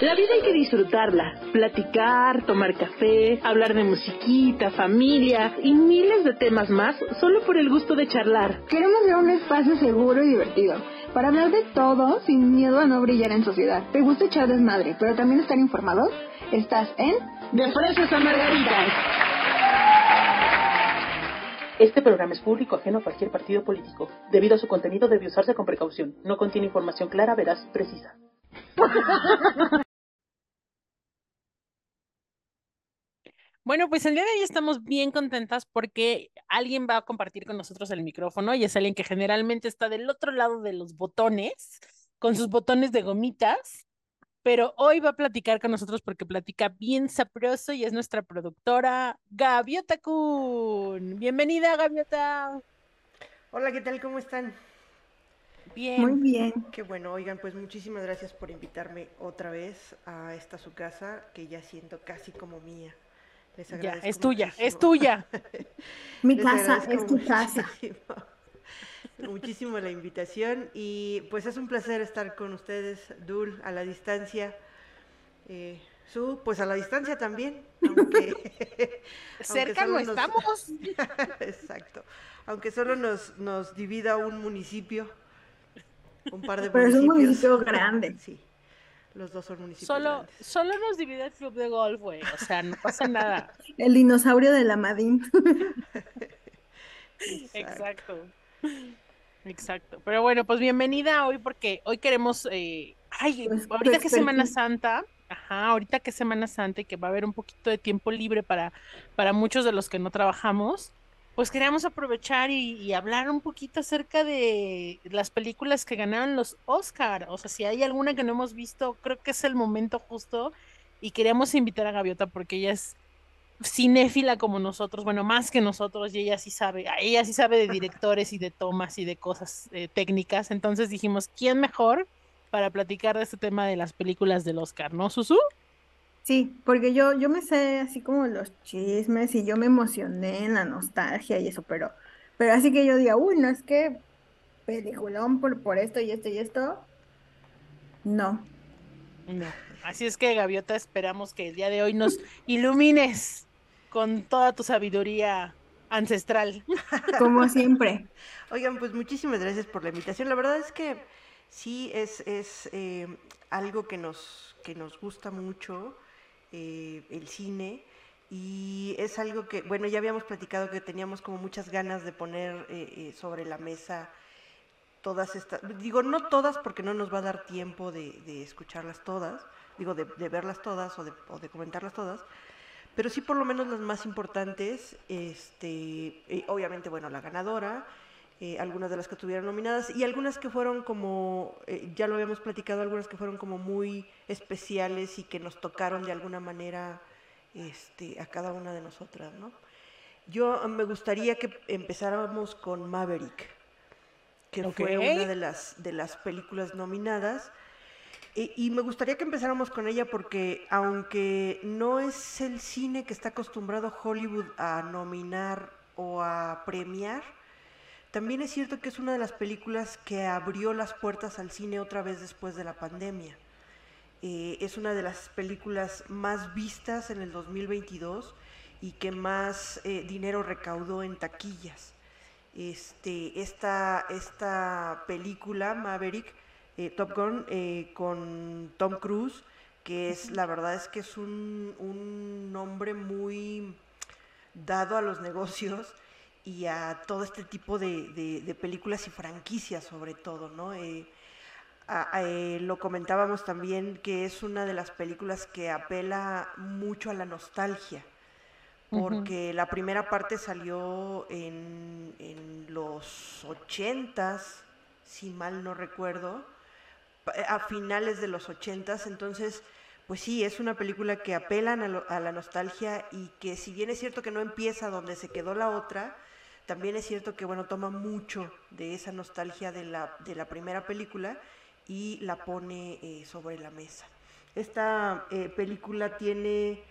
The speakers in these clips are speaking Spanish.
La vida hay que disfrutarla, platicar, tomar café, hablar de musiquita, familia y miles de temas más solo por el gusto de charlar. Queremos ser un espacio seguro y divertido para hablar de todo sin miedo a no brillar en sociedad. ¿Te gusta echar desmadre, pero también estar informado? Estás en De Fresas a Margaritas. Este programa es público ajeno a cualquier partido político. Debido a su contenido debe usarse con precaución. No contiene información clara, veraz, precisa. Bueno, pues el día de hoy estamos bien contentas porque alguien va a compartir con nosotros el micrófono y es alguien que generalmente está del otro lado de los botones, con sus botones de gomitas, pero hoy va a platicar con nosotros porque platica bien sabroso y es nuestra productora Gaviota Kun. Bienvenida, Gaviota. Hola, ¿qué tal? ¿Cómo están? Bien. Muy bien. Qué bueno, oigan, pues muchísimas gracias por invitarme otra vez a esta su casa, que ya siento casi como mía. Les Ya, es tuya, es tuya. Mi Les casa es tu casa. Muchísimo, la invitación y pues es un placer estar con ustedes, Dul, a la distancia. Eh, Su, pues a la distancia también, aunque, Cerca no estamos. Exacto. Aunque solo nos, nos divida un municipio, un par de Pero es un municipio grande. Sí, los dos son municipios Solo, grandes. solo nos divide el club de golf, güey. O sea, no pasa nada. El dinosaurio de la Madín. Exacto. Exacto. Pero bueno, pues bienvenida hoy porque hoy queremos, eh, ay, Pues, ahorita pues, que es Semana perfil. Santa, ajá, ahorita que es Semana Santa y que va a haber un poquito de tiempo libre para, para muchos de los que no trabajamos, pues queríamos aprovechar y, y hablar un poquito acerca de las películas que ganaron los Oscar. O sea, si hay alguna que no hemos visto, creo que es el momento justo y queríamos invitar a Gaviota porque ella es cinéfila como nosotros, bueno, más que nosotros, y ella sí sabe, a ella sí sabe de directores y de tomas y de cosas eh, técnicas, entonces dijimos, ¿quién mejor para platicar de este tema de las películas del Oscar, ¿no, Susu? Sí, porque yo, yo me sé así como los chismes y yo me emocioné en la nostalgia y eso, pero, pero así que yo diga, uy, no es que peliculón por, por esto y esto y esto. No. No. Así es que, Gaviota, esperamos que el día de hoy nos ilumines con toda tu sabiduría ancestral. Como siempre. Oigan, pues muchísimas gracias por la invitación. La verdad es que sí es, es eh, algo que nos, que nos gusta mucho, eh, el cine, y es algo que, bueno, ya habíamos platicado que teníamos como muchas ganas de poner eh, eh, sobre la mesa todas estas, digo, no todas porque no nos va a dar tiempo de, de escucharlas todas, digo, de, de verlas todas o de, o de comentarlas todas, pero sí por lo menos las más importantes, este, eh, obviamente, bueno, la ganadora, eh, algunas de las que estuvieron nominadas y algunas que fueron como, eh, ya lo habíamos platicado, algunas que fueron como muy especiales y que nos tocaron de alguna manera este, a cada una de nosotras, ¿no? Yo eh, me gustaría que empezáramos con Maverick, que fue una de las, de las películas nominadas. Y, me gustaría que empezáramos con ella porque aunque no es el cine que está acostumbrado Hollywood a nominar o a premiar, también es cierto que es una de las películas que abrió las puertas al cine otra vez después de la pandemia. Eh, es una de las películas más vistas en el 2022 y que más eh, dinero recaudó en taquillas. Este, esta, esta película, Maverick, eh, Top Gun, eh, con Tom Cruise, que es, la verdad es que es un, un hombre muy dado a los negocios y a todo este tipo de, de- de películas y franquicias sobre todo, ¿no? Eh, a- a- eh, lo comentábamos también que es una de las películas que apela mucho a la nostalgia, porque la primera parte salió en, en los ochentas, si mal no recuerdo, a finales de los ochentas, entonces, pues sí, es una película que apelan a, lo- a la nostalgia y que si bien es cierto que no empieza donde se quedó la otra, también es cierto que, bueno, toma mucho de esa nostalgia de la, de la primera película y la pone eh, sobre la mesa. Esta eh, película tiene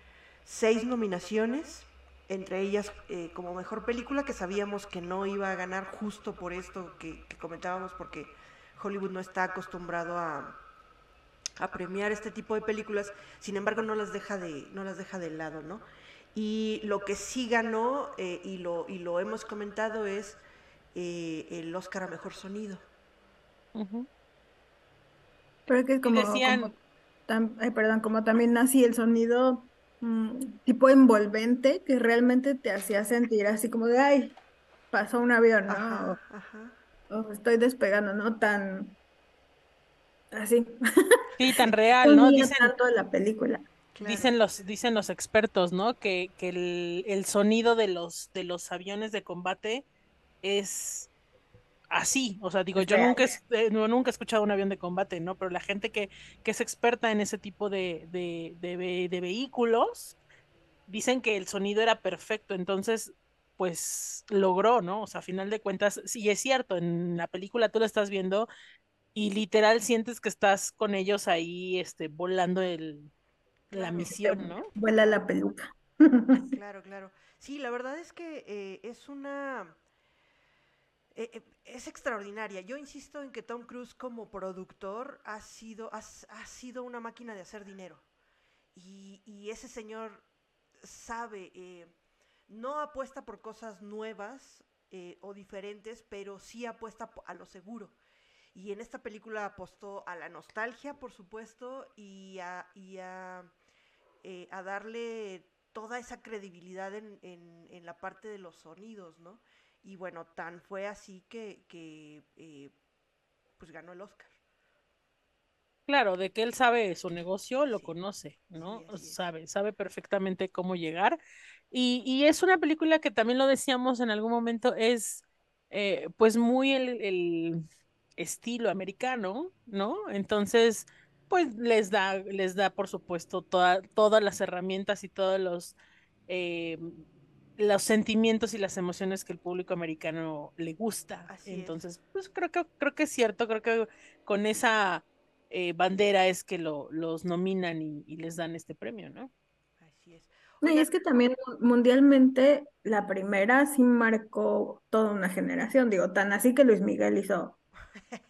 seis nominaciones, entre ellas eh, como mejor película, que sabíamos que no iba a ganar justo por esto que, que comentábamos, porque Hollywood no está acostumbrado a, a premiar este tipo de películas, sin embargo no las deja de, no las deja de lado, ¿no? Y lo que sí ganó, eh, y, lo, y lo hemos comentado, es eh, el Oscar a Mejor Sonido. Pero que es como, ay, perdón, como también así el sonido mm, tipo envolvente que realmente te hacía sentir así como de, ay, pasó un avión, ¿no? Ajá, ajá. Estoy despegando, ¿no? Tan así. Sí, tan real, ¿no? Dicen, tanto de la película. Claro. dicen los, dicen los expertos, ¿no? Que, que el, el sonido de los, de los aviones de combate es así. O sea, digo, Es yo nunca, eh, no, nunca he escuchado un avión de combate, ¿no? Pero la gente que, que es experta en ese tipo de, de, de vehículos dicen que el sonido era perfecto. Entonces, pues logró, ¿no? O sea, a final de cuentas, sí es cierto, en la película tú la estás viendo y literal sientes que estás con ellos ahí, este, volando el, la misión, ¿no? Vuela la peluca. Claro, claro. Sí, la verdad es que eh, es una... eh, eh, es extraordinaria. Yo insisto en que Tom Cruise como productor ha sido, ha, ha sido una máquina de hacer dinero. Y, y ese señor sabe, eh, no apuesta por cosas nuevas eh, o diferentes, pero sí apuesta a lo seguro. Y en esta película apostó a la nostalgia, por supuesto, y a, y a, eh, a darle toda esa credibilidad en, en- en la parte de los sonidos, ¿no? Y bueno, tan fue así que, que eh, pues ganó el Oscar. Claro, de que él sabe su negocio, lo Sí, conoce, ¿no? sí. Sabe, sabe perfectamente cómo llegar. Y, y es una película que también lo decíamos en algún momento, es eh, pues muy el, el estilo americano, ¿no? Entonces, pues les da, les da, por supuesto, toda- todas las herramientas y todos los, eh, los sentimientos y las emociones que el público americano le gusta. Así es. Entonces, pues creo que, creo que es cierto, creo que con esa eh, bandera es que lo, los nominan y, y les dan este premio, ¿no? No, y es que también mundialmente la primera sí marcó toda una generación, digo, tan así que Luis Miguel hizo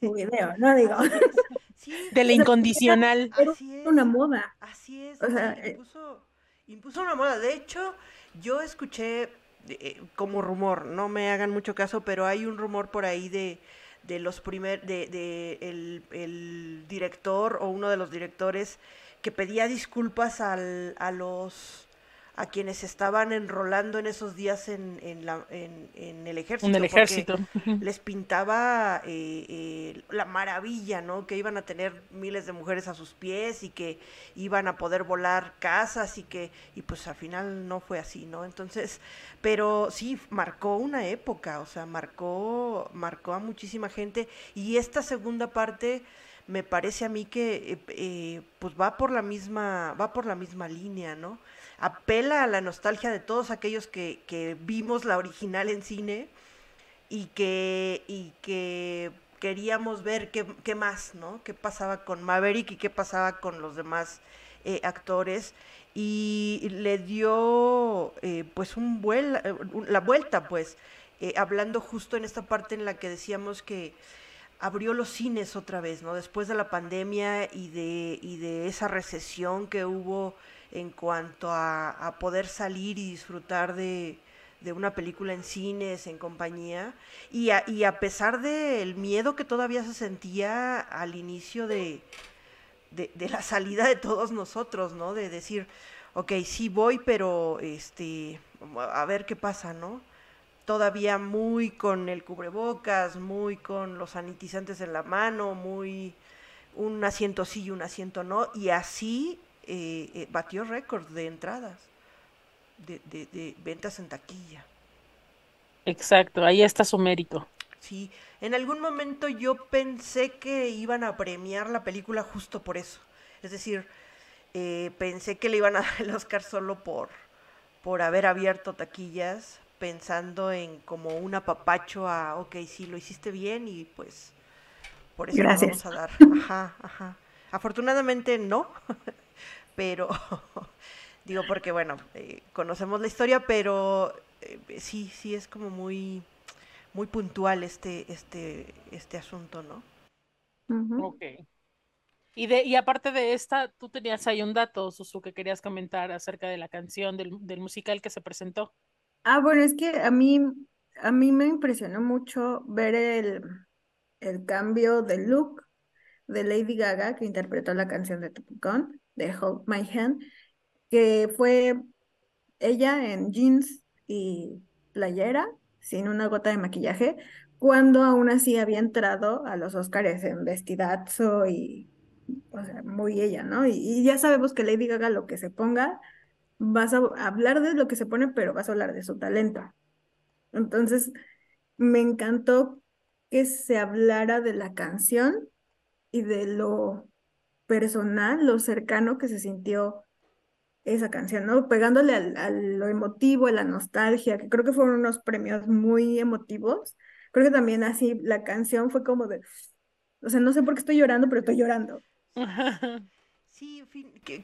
su video, ¿no? Digo. Sí, De la incondicional. era así es. una moda. Así es, O sí, sea, eh, impuso, impuso una moda. De hecho, yo escuché eh, como rumor, no me hagan mucho caso, pero hay un rumor por ahí de, de los primer, de, de el, el director o uno de los directores que pedía disculpas al, a los a quienes estaban enrolando en esos días en, en, la, en, en el ejército. En el porque ejército. les pintaba eh, eh, la maravilla, ¿no? Que iban a tener miles de mujeres a sus pies y que iban a poder volar casas y que, y pues al final no fue así, ¿no? Entonces, pero sí, marcó una época, o sea, marcó, marcó a muchísima gente y esta segunda parte me parece a mí que eh, eh, pues va por la misma, va por la misma línea, ¿no? Apela a la nostalgia de todos aquellos que, que vimos la original en cine y que, y que queríamos ver qué, qué más, ¿no? Qué pasaba con Maverick y qué pasaba con los demás eh, actores. Y le dio eh, pues un vuel, eh, la vuelta, pues, hablando justo en esta parte en la que decíamos que abrió los cines otra vez, ¿no? Después de la pandemia y de, y de esa recesión que hubo en cuanto a, poder salir y disfrutar de, de una película en cines, en compañía, y a, y a pesar del miedo que todavía se sentía al inicio de, de, de la salida de todos nosotros, ¿no? De decir, ok, sí voy, pero este, a ver qué pasa, ¿no? Todavía muy con el cubrebocas, muy con los sanitizantes en la mano, muy un asiento sí y un asiento no, y así eh, eh, batió récord de entradas, de, de, de ventas en taquilla. Exacto, ahí está su mérito. Sí, en algún momento yo pensé que iban a premiar la película justo por eso. Es decir, eh, pensé que le iban a dar el Oscar solo por, por haber abierto taquillas, pensando en como un apapacho a, ok, sí, lo hiciste bien y pues por eso lo Gracias. vamos a dar. Ajá, ajá. Afortunadamente no, pero digo porque bueno, eh, conocemos la historia, pero eh, sí, sí es como muy muy puntual este, este, este asunto, ¿no? Ok. Y, de, y aparte de esta, tú tenías ahí un dato, Susu, que querías comentar acerca de la canción del, del musical que se presentó. Ah, bueno, es que a mí, a mí me impresionó mucho ver el, el cambio de look de Lady Gaga, que interpretó la canción de Top Gun, de Hold My Hand, que fue ella en jeans y playera, sin una gota de maquillaje, cuando aún así había entrado a los Oscars en vestidazo y, o sea, muy ella, ¿no? Y, y ya sabemos que Lady Gaga lo que se ponga, vas a hablar de lo que se pone, pero vas a hablar de su talento. Entonces, me encantó que se hablara de la canción y de lo personal, lo cercano que se sintió esa canción, ¿no? Pegándole al- a lo emotivo, a la nostalgia, que creo que fueron unos premios muy emotivos. Creo que también así la canción fue como de, o sea, no sé por qué estoy llorando, pero estoy llorando. Sí,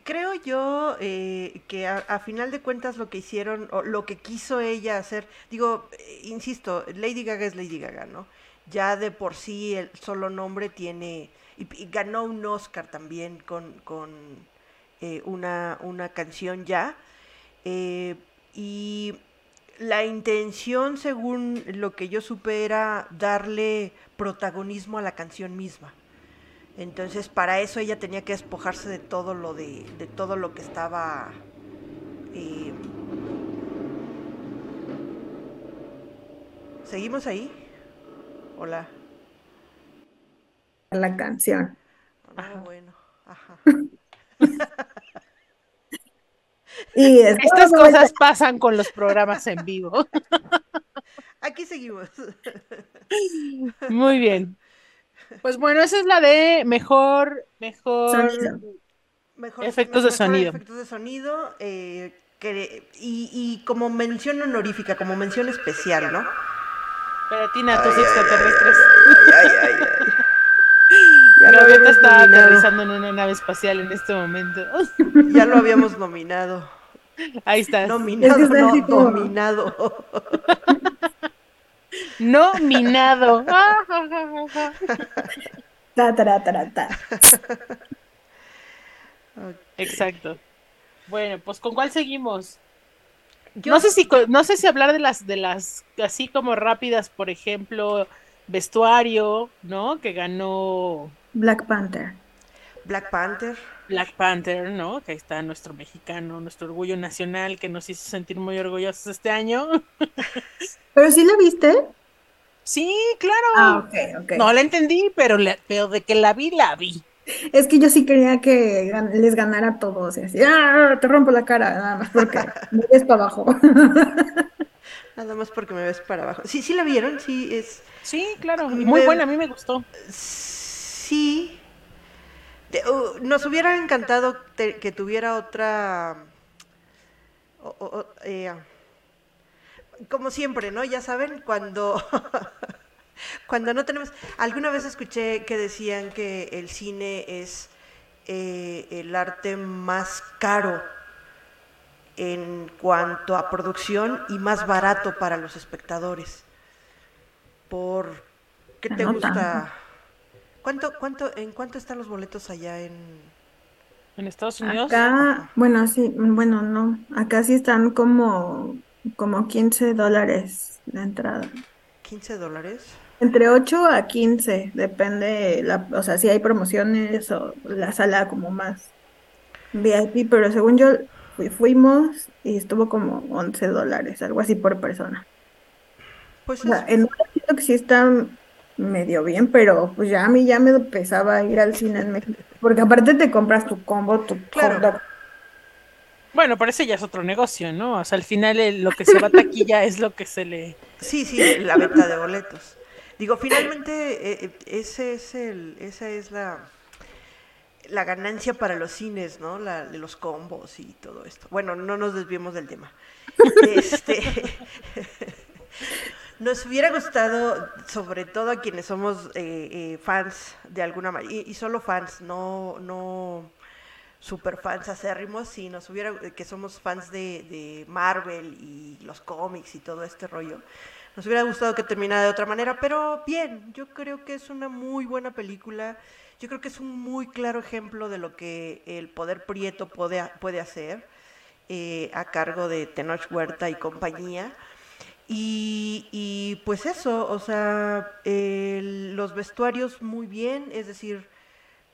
creo yo eh, que a, a final de cuentas lo que hicieron, o lo que quiso ella hacer, digo, eh, insisto, Lady Gaga es Lady Gaga, ¿no? Ya de por sí el solo nombre tiene, y, y ganó un Oscar también con, con eh, una, una canción ya, eh, y la intención, según lo que yo supe, era darle protagonismo a la canción misma. Entonces, para eso ella tenía que despojarse de todo lo de, de todo lo que estaba eh, ¿Seguimos ahí? Hola. La canción. Ah, bueno. Ajá. Y Estas cosas pasan con los programas en vivo. Aquí seguimos. Muy bien. Pues bueno, esa es la de mejor, mejor. Sonido. Mejor, Efectos de mejor sonido. Efectos de sonido. eh, que- y, y como mención honorífica, como mención especial, ¿no? Pero Tina, tus extraterrestres. Ay, ay, ay, Ya lo Gaviota habíamos está nominado. aterrizando en una nave espacial en este momento. Ya lo habíamos nominado. Ahí estás. Nominado, Es que está no, así como- dominado. Nominado. Ta, tara, tara, ta. Exacto. Bueno, pues ¿con cuál seguimos? Yo- No sé si no sé si hablar de las de las así como rápidas, por ejemplo, vestuario, ¿no? Que ganó Black Panther. Black Panther. Black Panther, ¿no? Que ahí está nuestro mexicano, nuestro orgullo nacional que nos hizo sentir muy orgullosos este año. ¿Pero sí la viste? Sí, claro. Ah, ok, ok. No la entendí, pero, la- pero de que la vi, la vi. Es que yo sí quería que gan- les ganara a todos. Y así, ¡ah! Te rompo la cara, nada más porque me ves para abajo. Nada más porque me ves para abajo. Sí, sí la vieron, sí, es. Sí, claro. Me- Muy buena, a mí me gustó. Sí. Te- uh, nos hubiera encantado te- que tuviera otra. o- o- o- eh, como siempre, ¿no? Ya saben, cuando. cuando no tenemos. Alguna vez escuché que decían que el cine es eh, el arte más caro en cuanto a producción y más barato para los espectadores. Por ¿qué te gusta? ¿Cuánto, cuánto, en cuánto están los boletos allá en En Estados Unidos. Acá, bueno, sí, bueno, no. Acá sí están como, como 15 dólares la entrada. 15 dólares? Entre 8 a 15, depende, la, o sea, si hay promociones o la sala como más VIP, pero según yo fui- fuimos y estuvo como 11 dólares, algo así por persona. Pues O sea, es- en un que sí está medio bien, pero pues ya a mí ya me pesaba ir al cine en México, porque aparte te compras tu combo, tu Claro. hot dog. Bueno, pero ese ya es otro negocio, ¿no? O sea, al final el- lo que se va a taquilla es lo que se le... sí, sí, la venta de boletos. Digo, finalmente eh, eh, ese es el, esa es la, la ganancia para los cines, ¿no? La, de los combos y todo esto. Bueno, no nos desviemos del tema. Este, nos hubiera gustado, sobre todo a quienes somos eh, eh, fans de alguna manera, y, solo fans, no, no super fans acérrimos, si nos hubiera, que somos fans de, de Marvel y los cómics y todo este rollo, Nos hubiera gustado que terminara de otra manera, pero bien, yo creo que es una muy buena película. Yo creo que es un muy claro ejemplo de lo que el poder prieto puede, puede hacer eh, a cargo de Tenoch Huerta y compañía. Y, pues eso, o sea, los vestuarios muy bien, es decir,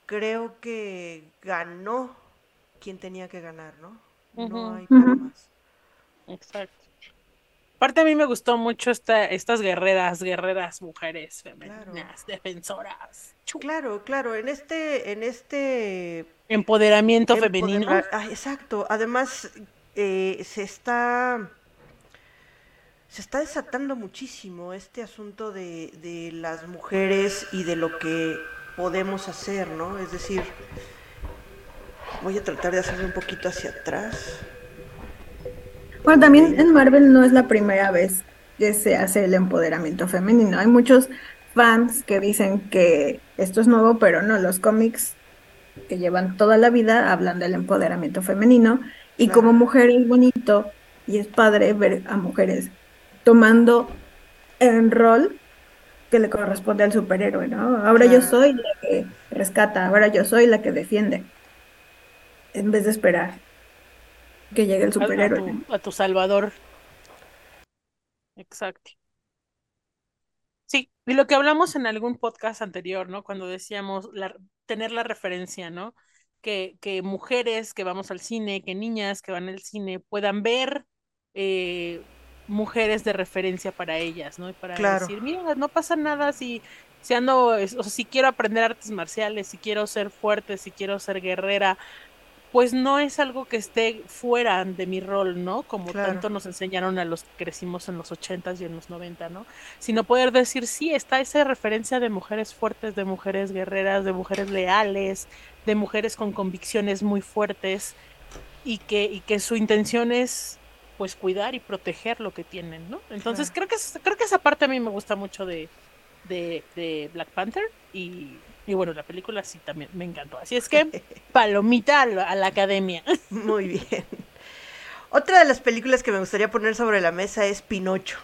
creo que ganó quien tenía que ganar, ¿no? No hay para más. Exacto. Aparte a mí me gustó mucho esta, estas guerreras, guerreras mujeres femeninas, defensoras. Claro, claro, en este, en este empoderamiento femenino. Ah, exacto. Además, eh, se está se está desatando muchísimo este asunto de, de las mujeres y de lo que podemos hacer, ¿no? Es decir, voy a tratar de hacerme un poquito hacia atrás. Bueno, también en Marvel no es la primera vez que se hace el empoderamiento femenino. Hay muchos fans que dicen que esto es nuevo, pero no, los cómics que llevan toda la vida hablan del empoderamiento femenino y como mujer es bonito y es padre ver a mujeres tomando el rol que le corresponde al superhéroe, ¿no? Ahora yo soy la que rescata, ahora yo soy la que defiende, en vez de esperar que llegue el superhéroe. A tu, salvador. Exacto. Sí, y lo que hablamos en algún podcast anterior, ¿no? Cuando decíamos tener la referencia, ¿no? Que, que mujeres que vamos al cine, que niñas que van al cine puedan ver eh, mujeres de referencia para ellas, ¿no? Y para decir, mira, no pasa nada si, si ando, o sea, si quiero aprender artes marciales, si quiero ser fuerte, si quiero ser guerrera, pues no es algo que esté fuera de mi rol, ¿no? Como tanto nos enseñaron a los que crecimos en los ochentas y en los noventa, ¿no? Sino poder decir, sí, está esa referencia de mujeres fuertes, de mujeres guerreras, de mujeres leales, de mujeres con convicciones muy fuertes y que, y que su intención es pues cuidar y proteger lo que tienen, ¿no? Entonces creo que creo que esa parte a mí me gusta mucho de, de, de Black Panther y y bueno, la película sí también me encantó. Así es que, palomita a la, academia. Muy bien. Otra de las películas que me gustaría poner sobre la mesa es Pinocho.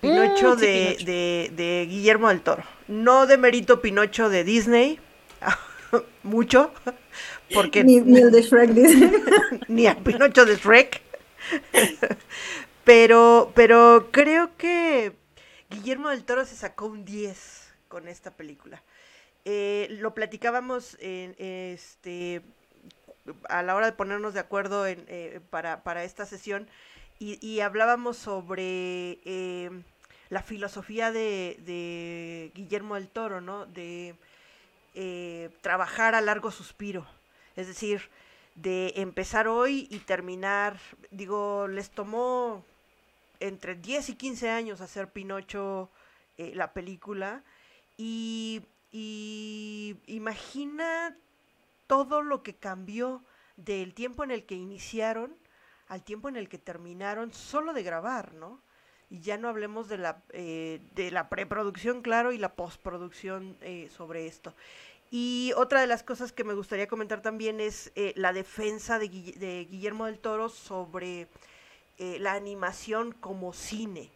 Pinocho, mm, de, de, Guillermo del Toro. No de mérito Pinocho de Disney, mucho, porque... Ni, el de Shrek Disney. ni a Pinocho de Shrek. pero, pero creo que Guillermo del Toro se sacó un 10 con esta película. Eh, lo platicábamos este, a la hora de ponernos de acuerdo eh, para, esta sesión y, hablábamos sobre eh, la filosofía de, Guillermo del Toro, ¿no? De trabajar a largo suspiro, es decir, de empezar hoy y terminar, digo, les tomó entre 10 y 15 años hacer Pinocho la película y y imagina todo lo que cambió del tiempo en el que iniciaron al tiempo en el que terminaron solo de grabar, ¿no? Y ya no hablemos de la, eh, de la preproducción, claro, y la postproducción eh, sobre esto. Y otra de las cosas que me gustaría comentar también es eh, la defensa de, de, Guillermo del Toro sobre la animación como cine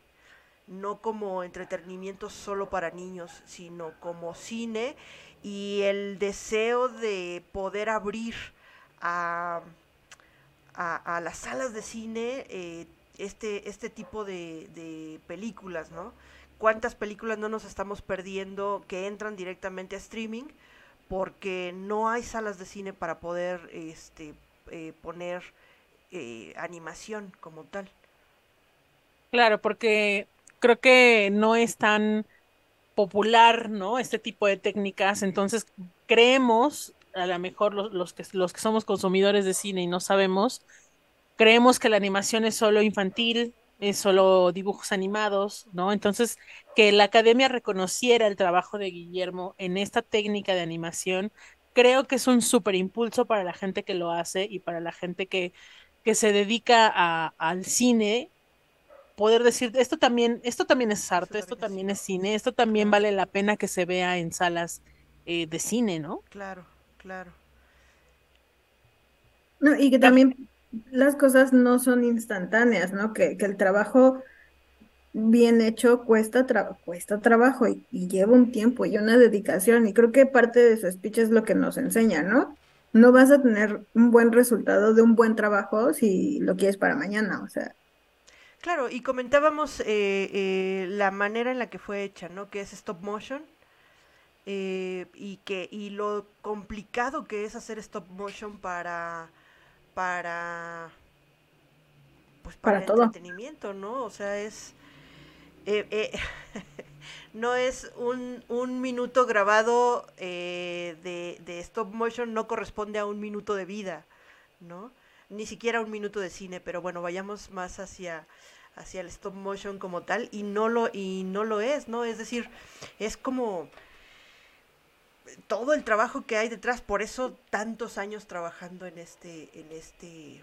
no como entretenimiento solo para niños, sino como cine y el deseo de poder abrir a, a, las salas de cine eh, este, este tipo de, películas, ¿no? ¿Cuántas películas no nos estamos perdiendo que entran directamente a streaming? Porque no hay salas de cine para poder este, eh, poner eh, animación como tal. Claro, porque creo que no es tan popular, ¿no? Este tipo de técnicas, entonces creemos, a lo mejor los, que, los que somos consumidores de cine y no sabemos, creemos que la animación es solo infantil, es solo dibujos animados, ¿no? Entonces, que la academia reconociera el trabajo de Guillermo en esta técnica de animación, creo que es un súper impulso para la gente que lo hace y para la gente que, que se dedica a, al cine poder decir, esto también, esto también es arte, esto también es cine, esto también vale la pena que se vea en salas eh, de cine, ¿no? Claro, claro. No, y que también las cosas no son instantáneas, ¿no? Que, el trabajo bien hecho cuesta, cuesta trabajo y, lleva un tiempo y una dedicación. Y creo que parte de su speech es lo que nos enseña, ¿no? No vas a tener un buen resultado de un buen trabajo si lo quieres para mañana, o sea. Claro, y comentábamos eh, eh, la manera en la que fue hecha, ¿no? Que es stop motion. Eh, y que y lo complicado que es hacer stop motion para para pues para, todo. entretenimiento, ¿no? O sea, es eh, eh, no es un, un minuto grabado eh, de, de, stop motion, no corresponde a un minuto de vida, ¿no? Ni siquiera un minuto de cine, pero bueno, vayamos más hacia, hacia el stop motion como tal, y no lo, y no lo es, ¿no? Es decir, es como todo el trabajo que hay detrás, por eso tantos años trabajando en este, en este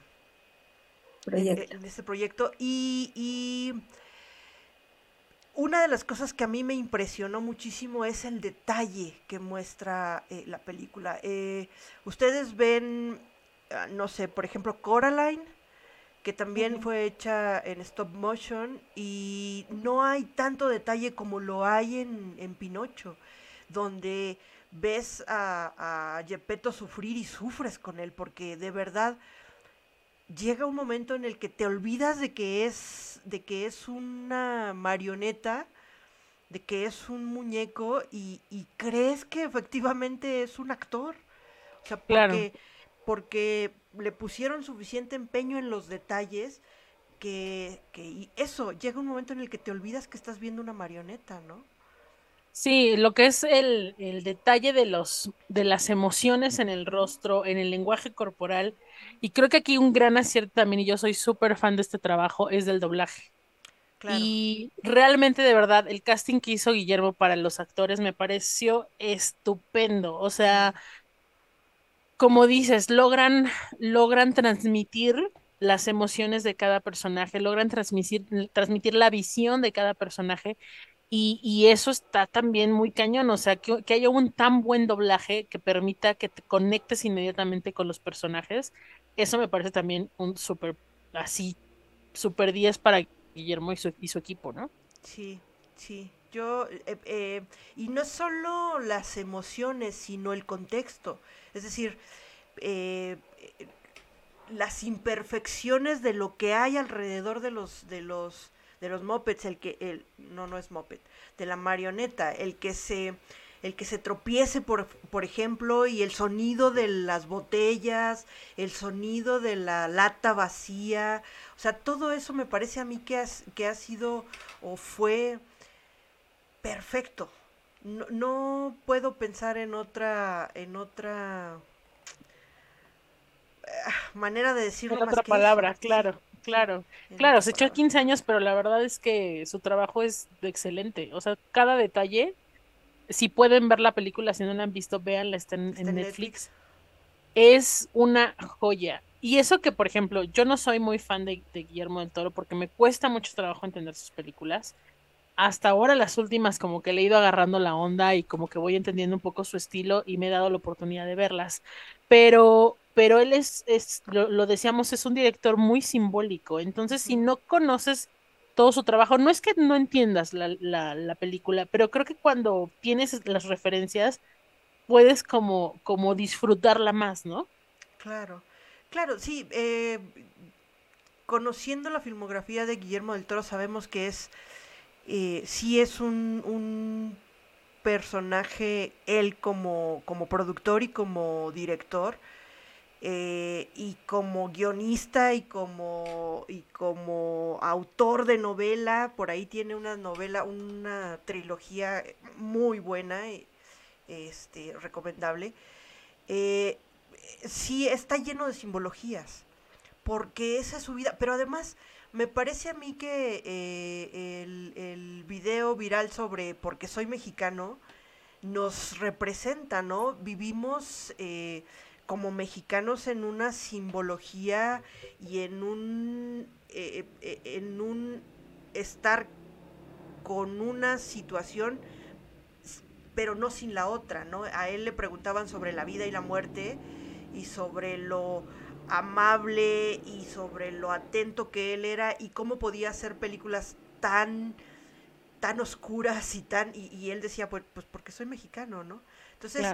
proyecto. En, este proyecto. Y, y una de las cosas que a mí me impresionó muchísimo es el detalle que muestra eh, la película. Eh, ustedes ven, ah, no sé, por ejemplo, Coraline, que también fue hecha en stop motion y no hay tanto detalle como lo hay en, en Pinocho, donde ves a, a Gepetto sufrir y sufres con él, porque de verdad llega un momento en el que te olvidas de que es, de que es una marioneta, de que es un muñeco y, crees que efectivamente es un actor. O sea, porque, porque le pusieron suficiente empeño en los detalles que, que eso, llega un momento en el que te olvidas que estás viendo una marioneta, ¿no? Sí, lo que es el, el, detalle de los de las emociones en el rostro, en el lenguaje corporal, y creo que aquí un gran acierto también, y yo soy súper fan de este trabajo, es del doblaje. Y realmente, de verdad, el casting que hizo Guillermo para los actores me pareció estupendo. O sea, como dices, logran, logran transmitir las emociones de cada personaje, logran transmitir, transmitir la visión de cada personaje y, eso está también muy cañón, o sea, que, haya un tan buen doblaje que permita que te conectes inmediatamente con los personajes, eso me parece también un súper, así, súper 10 para Guillermo y su, y su equipo, ¿no? Sí, sí. Yo, eh, eh, y no solo las emociones, sino el contexto. Es decir, eh, las imperfecciones de lo que hay alrededor de los, de los de los mopeds, el que, el, no, no es moped, de la marioneta, el que se, el que se tropiece, por, por ejemplo, y el sonido de las botellas, el sonido de la lata vacía, o sea, todo eso me parece a mí que, que ha sido o fue perfecto. No, no puedo pensar en otra, en otra ah, manera de decirlo. En otra palabra, claro. Claro, claro, se echó 15 años, pero la verdad es que su trabajo es excelente. O sea, cada detalle, si pueden ver la película, si no la han visto, véanla, está en, Netflix. Es una joya. Y eso que, por ejemplo, yo no soy muy fan de, de, Guillermo del Toro porque me cuesta mucho trabajo entender sus películas. Hasta ahora las últimas como que le he ido agarrando la onda y como que voy entendiendo un poco su estilo y me he dado la oportunidad de verlas. Pero pero él es, es lo, decíamos, es un director muy simbólico. Entonces, si no conoces todo su trabajo, no es que no entiendas la, la, película, pero creo que cuando tienes las referencias, puedes como, como disfrutarla más, ¿no? Claro, claro, sí. Eh, conociendo la filmografía de Guillermo del Toro, sabemos que es, eh, sí es un, un personaje, él como, como productor y como director, eh, y como guionista y como, y como autor de novela, por ahí tiene una novela, una trilogía muy buena, este, recomendable. Eh, sí, está lleno de simbologías, porque esa es su vida, pero además me parece a mí que eh, el, el video viral sobre porque soy mexicano nos representa, ¿no? Vivimos como mexicanos en una simbología y en un, eh, eh, en un estar con una situación, pero no sin la otra, ¿no? A él le preguntaban sobre la vida y la muerte y sobre lo amable y sobre lo atento que él era y cómo podía hacer películas tan tan oscuras y tan y, él decía pues, pues porque soy mexicano no entonces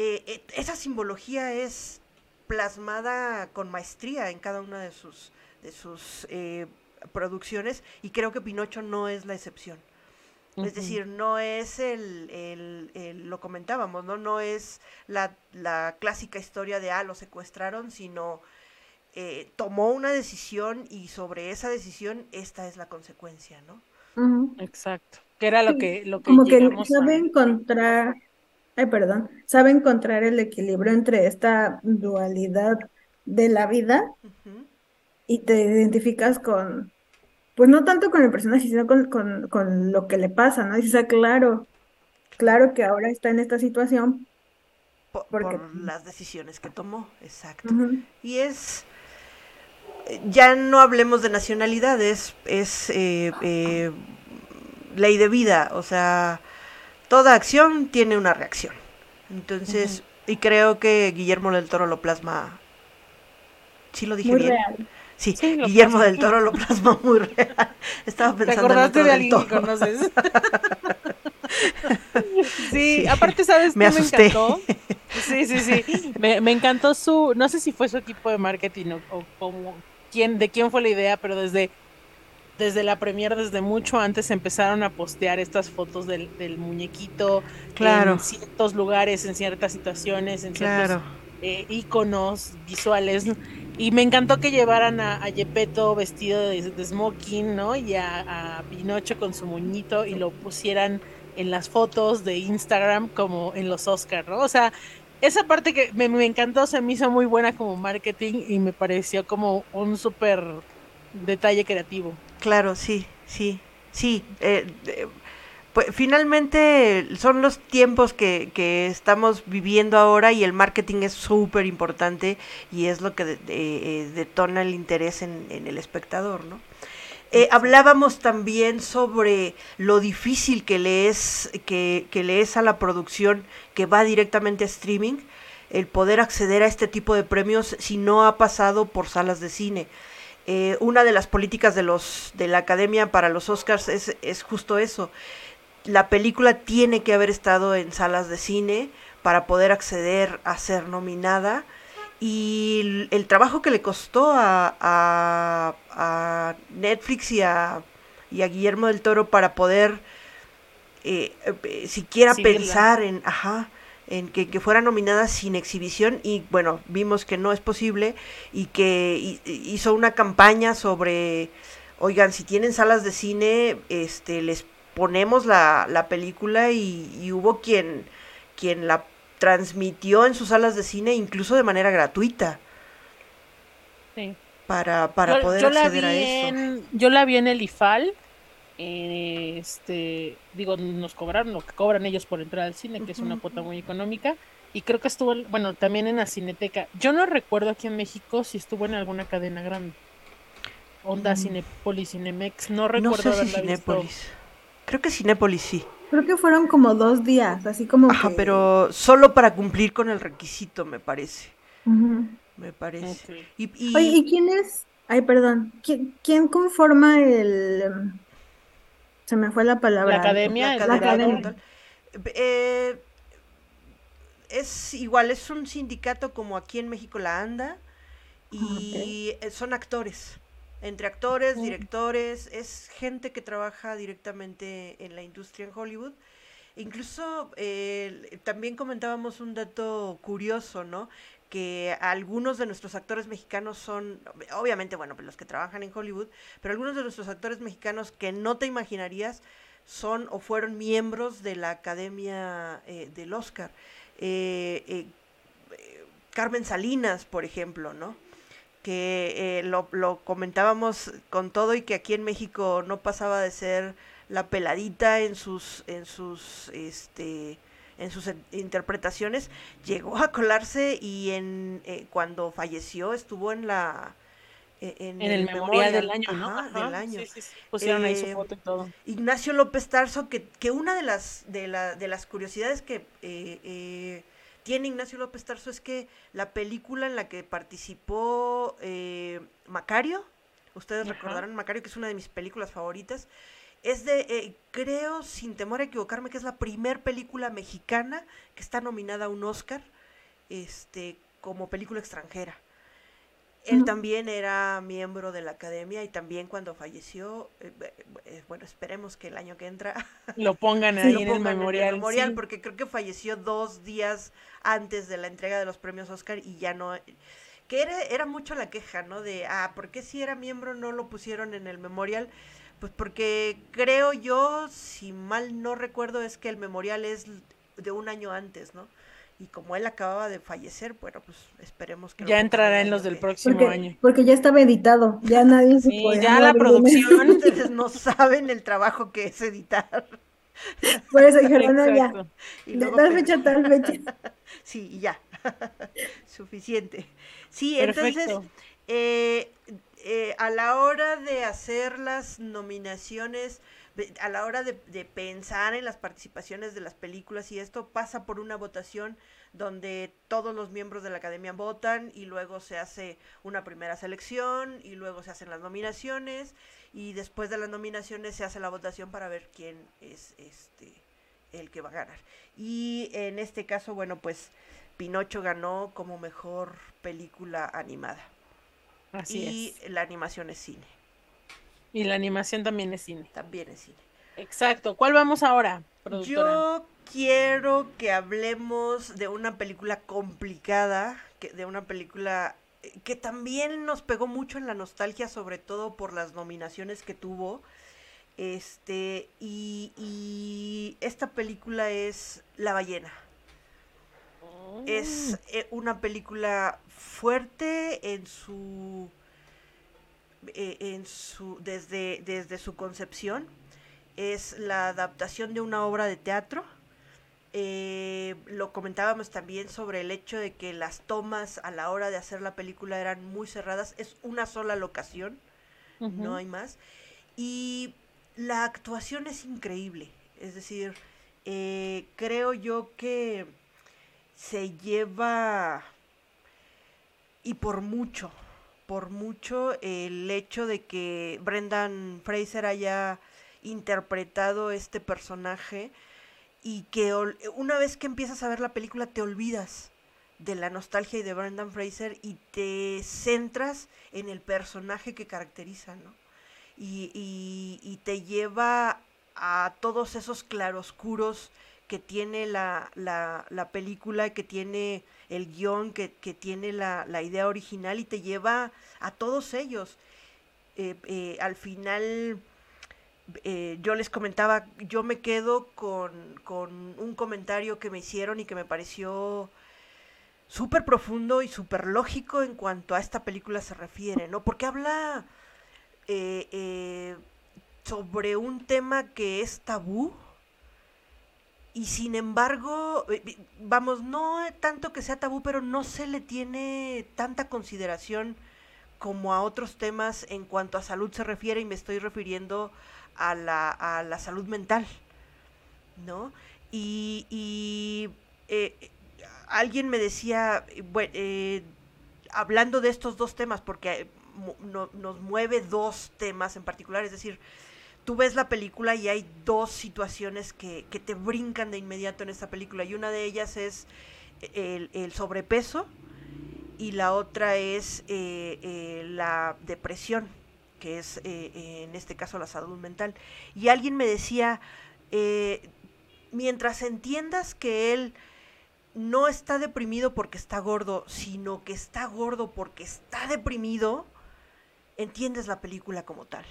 eh, esa simbología es plasmada con maestría en cada una de sus de sus eh, producciones y creo que Pinocho no es la excepción es decir, no es el, el, lo comentábamos, ¿no? No es la, la, clásica historia de, ah, lo secuestraron, sino eh, tomó una decisión y sobre esa decisión esta es la consecuencia, ¿no? Exacto. Que era lo que, lo que Como que sabe encontrar, ay, perdón, sabe encontrar el equilibrio entre esta dualidad de la vida y te identificas con, pues no tanto con el personaje, sino con, con, lo que le pasa, ¿no? Dices, ah, claro, claro que ahora está en esta situación. Por, porque... las decisiones que tomó, exacto. Y es, ya no hablemos de nacionalidades, es eh, eh, ley de vida, o sea, toda acción tiene una reacción. Entonces, y creo que Guillermo del Toro lo plasma, sí lo dije bien. Sí, Guillermo del Toro lo plasmó muy real. Estaba pensando ¿Te acordaste de alguien que conoces? sí, aparte, ¿sabes me qué me encantó? Sí, sí, sí. Me, me, encantó su, no sé si fue su equipo de marketing o, como quién, de quién fue la idea, pero desde, desde la premier, desde mucho antes empezaron a postear estas fotos del, del muñequito claro. en ciertos lugares, en ciertas situaciones, en ciertos claro. eh, iconos visuales. Y me encantó que llevaran a, a Gepetto vestido de, smoking, ¿no? Y a, Pinocho con su muñito y lo pusieran en las fotos de Instagram como en los Oscars, ¿no? O sea, esa parte que me, encantó, se me hizo muy buena como marketing y me pareció como un súper detalle creativo. Claro, sí, sí, sí. Eh, pues finalmente son los tiempos que, que, estamos viviendo ahora y el marketing es súper importante y es lo que eh, detona el interés en, el espectador, ¿no? Eh, hablábamos también sobre lo difícil que le, es, que, que le es a la producción que va directamente a streaming el poder acceder a este tipo de premios si no ha pasado por salas de cine. Eh, una de las políticas de, los, de la Academia para los Oscars es, es justo eso la película tiene que haber estado en salas de cine para poder acceder a ser nominada. Y el, trabajo que le costó a, a, Netflix y a, y a, Guillermo del Toro para poder eh, eh, siquiera pensar en, ajá, en que, que, fuera nominada sin exhibición y bueno, vimos que no es posible y que hizo una campaña sobre, oigan, si tienen salas de cine, este, les ponemos la, la película y, hubo quien, quien la transmitió en sus salas de cine incluso de manera gratuita. Sí. Para, para poder acceder a eso. yo la vi en el IFAL. Este, digo, nos cobraron lo que cobran ellos por entrar al cine, que es una cuota muy económica. Y creo que estuvo, bueno, también en la Cineteca. Yo no recuerdo aquí en México si estuvo en alguna cadena grande. Onda mm. Cinepolis, Cinemex, no recuerdo no sé si Cinépolis. Creo que Cinépolis sí. Creo que fueron como dos días, así como. Ajá, pero solo para cumplir con el requisito, me parece. Me parece. Y, Oye, ¿y quién es? Ay, perdón. ¿Quién, conforma el. Se me fue la palabra. La academia. La academia. Eh, es igual, es un sindicato como aquí en México la ANDA. Y son actores entre actores, directores, es gente que trabaja directamente en la industria en Hollywood. Incluso eh, también comentábamos un dato curioso, ¿no? Que algunos de nuestros actores mexicanos son, obviamente, bueno, pues los que trabajan en Hollywood, pero algunos de nuestros actores mexicanos que no te imaginarías son o fueron miembros de la Academia eh, del Oscar. Eh, Carmen Salinas, por ejemplo, ¿no? que eh, lo, lo, comentábamos con todo y que aquí en México no pasaba de ser la peladita en sus en sus este en sus interpretaciones llegó a colarse y en eh, cuando falleció estuvo en la e, en, el, memorial, del año, ¿no? del año. Pusieron ahí su eh, foto y todo. Ignacio López Tarso, que, que una de las, de, la, de las curiosidades que tiene Ignacio López Tarso es que la película en la que participó eh, Macario, ustedes recordarán Macario, que es una de mis películas favoritas, es de, eh, creo, sin temor a equivocarme, que es la primer película mexicana que está nominada a un Oscar este, como película extranjera. Él también era miembro de la academia y también cuando falleció, eh, eh, bueno, esperemos que el año que entra lo pongan ahí en, el memorial, memorial porque creo que falleció dos días antes de la entrega de los premios Oscar y ya no, que era, era mucho la queja, ¿no? De, ah, ¿por qué si era miembro no lo pusieron en el memorial? Pues porque creo yo, si mal no recuerdo, es que el memorial es de un año antes, ¿no? y como él acababa de fallecer, bueno, pues esperemos que... Ya entrará en los del próximo año. Porque ya estaba editado, ya nadie se puede... Ya la producción... Ustedes no saben el trabajo que es editar. Por eso dijeron, no, ya, tal fecha, tal fecha. Sí, y ya, suficiente. Sí, entonces, eh, eh, a la hora de hacer las nominaciones a la hora de, pensar en las participaciones de las películas y esto pasa por una votación donde todos los miembros de la academia votan y luego se hace una primera selección y luego se hacen las nominaciones y después de las nominaciones se hace la votación para ver quién es este el que va a ganar. Y en este caso, bueno, pues Pinocho ganó como mejor película animada. Así y la animación es cine. Y la animación también es cine. También es cine. Exacto. ¿Cuál vamos ahora, Yo quiero que hablemos de una película complicada, que, de una película eh, que también nos pegó mucho en la nostalgia, sobre todo por las nominaciones que tuvo. Este, y, y esta película es La ballena. Es oh. eh, una película fuerte en su eh, en su, desde, desde su concepción. Es la adaptación de una obra de teatro. Eh, lo comentábamos también sobre el hecho de que las tomas a la hora de hacer la película eran muy cerradas. Es una sola locación, no hay más. Y la actuación es increíble. Es decir, eh, creo yo que se lleva y por mucho por mucho el hecho de que Brendan Fraser haya interpretado este personaje y que una vez que empiezas a ver la película te olvidas de la nostalgia y de Brendan Fraser y te centras en el personaje que caracteriza, ¿no? Y, y, te lleva a todos esos claroscuros que tiene la, la, la película, que tiene el guion, que, tiene la, idea original y te lleva a todos ellos. Eh, eh, al final, eh, yo les comentaba, yo me quedo con, un comentario que me hicieron y que me pareció súper profundo y súper lógico en cuanto a esta película se refiere, ¿no? Porque habla sobre un tema que es tabú, y sin embargo, eh, vamos, no tanto que sea tabú, pero no se le tiene tanta consideración como a otros temas en cuanto a salud se refiere y me estoy refiriendo a la, a la salud mental, ¿no? Y, y eh, alguien me decía, bueno, eh, hablando de estos dos temas, porque nos mueve dos temas en particular, es decir, tú ves la película y hay dos situaciones que, te brincan de inmediato en esta película. Y una de ellas es el, sobrepeso y la otra es eh, eh, la depresión, que es eh, en este caso la salud mental. Y alguien me decía, mientras entiendas que él no está deprimido porque está gordo, sino que está gordo porque está deprimido, entiendes la película como tal.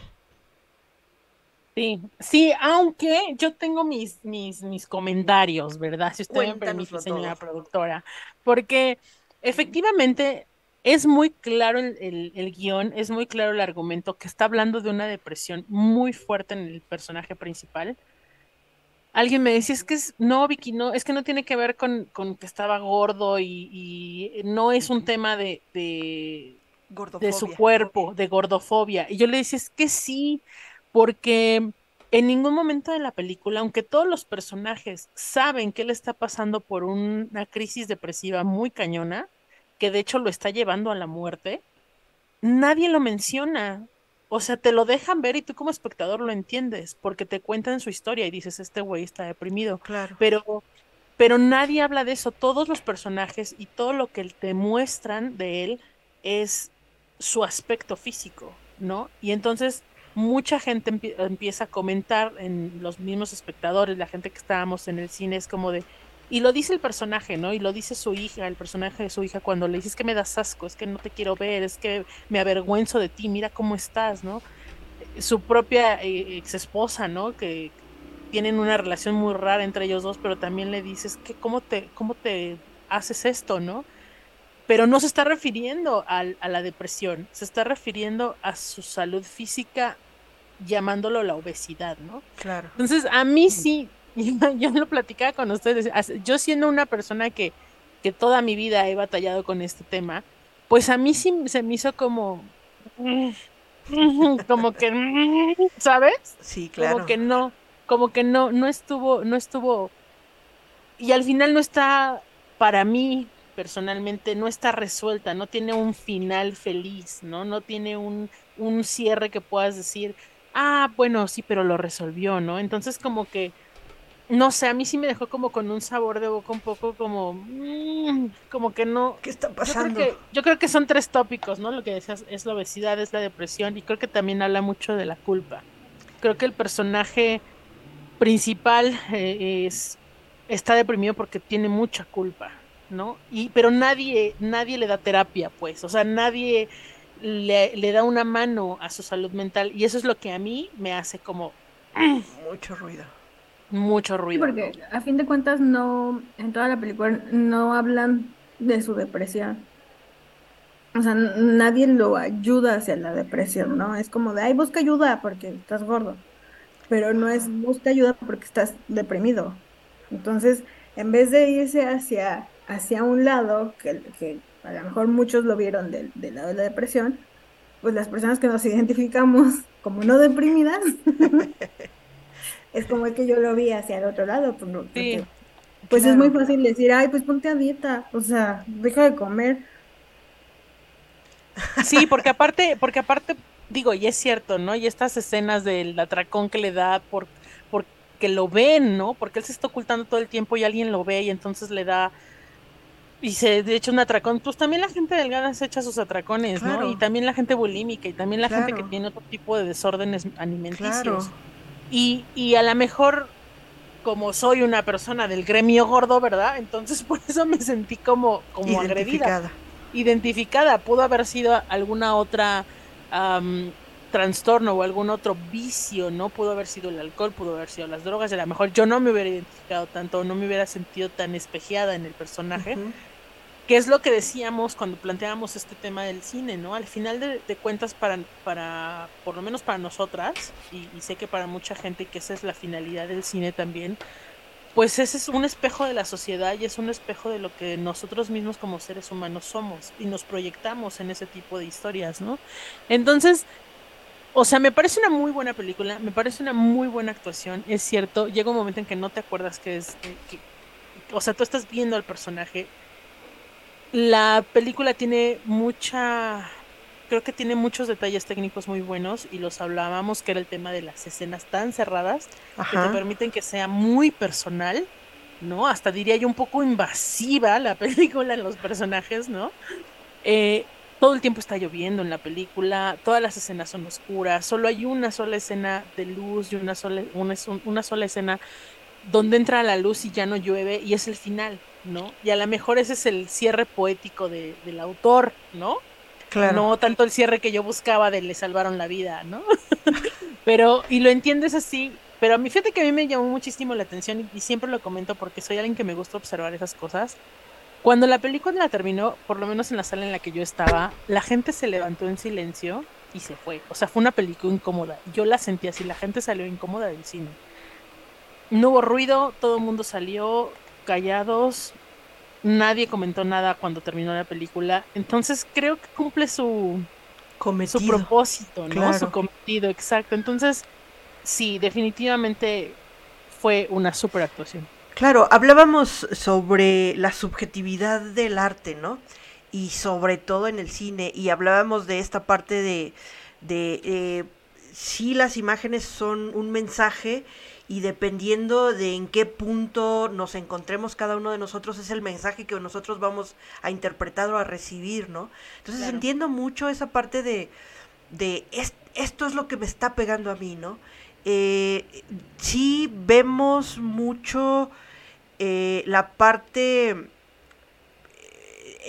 Sí, sí, aunque yo tengo mis, mis, mis comentarios, ¿verdad? Si usted me permite, señora productora, porque efectivamente es muy claro el, el, guion, es muy claro el argumento que está hablando de una depresión muy fuerte en el personaje principal. Alguien me decía, es que es, no, Vicky, no, es que no tiene que ver con, con que estaba gordo y, y, no es un tema de, de, de su cuerpo, de gordofobia. Y yo le decía, es que sí, porque en ningún momento de la película, aunque todos los personajes saben que él está pasando por una crisis depresiva muy cañona, que de hecho lo está llevando a la muerte, nadie lo menciona. O sea, te lo dejan ver y tú como espectador lo entiendes, porque te cuentan su historia y dices, este güey está deprimido. Claro. Pero, pero nadie habla de eso. Todos los personajes y todo lo que te muestran de él es su aspecto físico, ¿no? Y entonces mucha gente empieza a comentar en los mismos espectadores, la gente que estábamos en el cine, es como de, y lo dice el personaje, ¿no? Y lo dice su hija, el personaje de su hija, cuando le dice, es que me das asco, es que no te quiero ver, es que me avergüenzo de ti, mira cómo estás, ¿no? Su propia eh, ex esposa, ¿no? Que tienen una relación muy rara entre ellos dos, pero también le dices, que cómo te, cómo te haces esto, ¿no? pero no se está refiriendo a, la depresión, se está refiriendo a su salud física llamándolo la obesidad, ¿no? Claro. Entonces, a mí sí, yo, lo platicaba con ustedes, yo siendo una persona que, que toda mi vida he batallado con este tema, pues a mí sí se me hizo como, como que, ¿sabes? Sí, claro. Como que no, como que no, no estuvo, no estuvo, y al final no está, para mí, personalmente, no está resuelta, no tiene un final feliz, ¿no? No tiene un, un cierre que puedas decir, ah, bueno, sí, pero lo resolvió, ¿no? Entonces como que, no sé, a mí sí me dejó como con un sabor de boca un poco como, mmm, como que no. ¿Qué está pasando? Yo creo, que, yo creo, que, son tres tópicos, ¿no? Lo que decías es la obesidad, es la depresión y creo que también habla mucho de la culpa. Creo que el personaje principal eh, es está deprimido porque tiene mucha culpa, ¿no? Y pero nadie nadie le da terapia, pues, o sea, nadie le, le, da una mano a su salud mental y eso es lo que a mí me hace como mucho ruido. Mucho ruido. Sí, porque a fin de cuentas no, en toda la película no hablan de su depresión. O sea, nadie lo ayuda hacia la depresión, ¿no? Es como de, ay, busca ayuda porque estás gordo. Pero no es busca ayuda porque estás deprimido. Entonces, en vez de irse hacia, hacia un lado, que, que a lo mejor muchos lo vieron del, del lado de la depresión, pues las personas que nos identificamos como no deprimidas, es como el que yo lo vi hacia el otro lado. Pues, porque, pues claro. es muy fácil decir, ay, pues ponte a dieta, o sea, deja de comer. Sí, porque aparte, porque aparte, digo, y es cierto, ¿no? Y estas escenas del atracón que le da por porque lo ven, ¿no? Porque él se está ocultando todo el tiempo y alguien lo ve y entonces le da y se echa un atracón, pues también la gente delgada se echa sus atracones, claro. ¿no? Y también la gente bulímica y también la claro. gente que tiene otro tipo de desórdenes alimenticios. Claro. Y, y a lo mejor, como soy una persona del gremio gordo, ¿verdad? Entonces por eso me sentí como, como Identificada. agredida. Identificada. Pudo haber sido alguna otra um, trastorno o algún otro vicio, ¿no? Pudo haber sido el alcohol, pudo haber sido las drogas, y a lo mejor yo no me hubiera identificado tanto, no me hubiera sentido tan espejeada en el personaje. Uh -huh que es lo que decíamos cuando planteábamos este tema del cine, ¿no? Al final de, cuentas, para, para, por lo menos para nosotras, y, y, sé que para mucha gente, que esa es la finalidad del cine también, pues ese es un espejo de la sociedad y es un espejo de lo que nosotros mismos como seres humanos somos y nos proyectamos en ese tipo de historias, ¿no? Entonces, o sea, me parece una muy buena película, me parece una muy buena actuación, es cierto, llega un momento en que no te acuerdas que es, que, o sea, tú estás viendo al personaje, la película tiene mucha, creo que tiene muchos detalles técnicos muy buenos y los hablábamos que era el tema de las escenas tan cerradas Ajá. que te permiten que sea muy personal, ¿no? Hasta diría yo un poco invasiva la película en los personajes, ¿no? Eh, todo el tiempo está lloviendo en la película, todas las escenas son oscuras, solo hay una sola escena de luz y una sola, una, una sola escena donde entra la luz y ya no llueve y es el final, ¿no? Y a lo mejor ese es el cierre poético de, del autor, ¿no? Claro. No tanto el cierre que yo buscaba de le salvaron la vida, ¿no? pero, y lo entiendes así, pero a mí fíjate que a mí me llamó muchísimo la atención y, y, siempre lo comento porque soy alguien que me gusta observar esas cosas. Cuando la película la terminó, por lo menos en la sala en la que yo estaba, la gente se levantó en silencio y se fue. O sea, fue una película incómoda. Yo la sentí así, la gente salió incómoda del cine. No hubo ruido, todo el mundo salió callados, nadie comentó nada cuando terminó la película. Entonces creo que cumple su, cometido. su propósito, ¿no? Claro. Su cometido, exacto. Entonces, sí, definitivamente fue una super actuación. Claro, hablábamos sobre la subjetividad del arte, ¿no? Y sobre todo en el cine, y hablábamos de esta parte de, de eh, si las imágenes son un mensaje y dependiendo de en qué punto nos encontremos cada uno de nosotros es el mensaje que nosotros vamos a interpretar o a recibir, ¿no? Entonces entiendo mucho esa parte de, de esto es lo que me está pegando a mí, ¿no? Eh, sí vemos mucho eh, la parte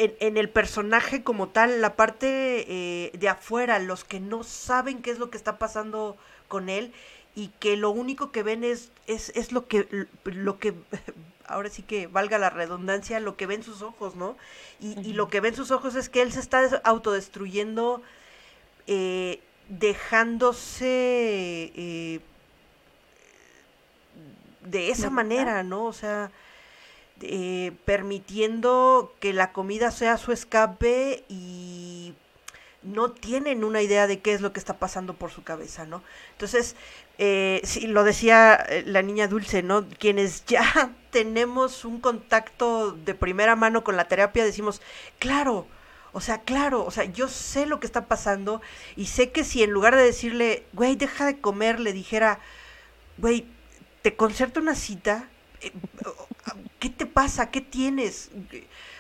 eh, en, el personaje como tal, la parte eh, de afuera, los que no saben qué es lo que está pasando con él y que lo único que ven es, es, lo que lo que ahora sí que valga la redundancia, lo que ven sus ojos, ¿no? Y, y lo que ven sus ojos es que él se está autodestruyendo, eh, dejándose eh, de esa manera, ¿no? O sea, eh, permitiendo que la comida sea su escape y no tienen una idea de qué es lo que está pasando por su cabeza, ¿no? Entonces, eh, sí, lo decía eh, la niña dulce, ¿no? Quienes ya tenemos un contacto de primera mano con la terapia, decimos, claro, o sea, claro, o sea, yo sé lo que está pasando y sé que si en lugar de decirle, güey, deja de comer, le dijera, güey, te concerto una cita, eh, ¿qué te pasa? ¿Qué tienes?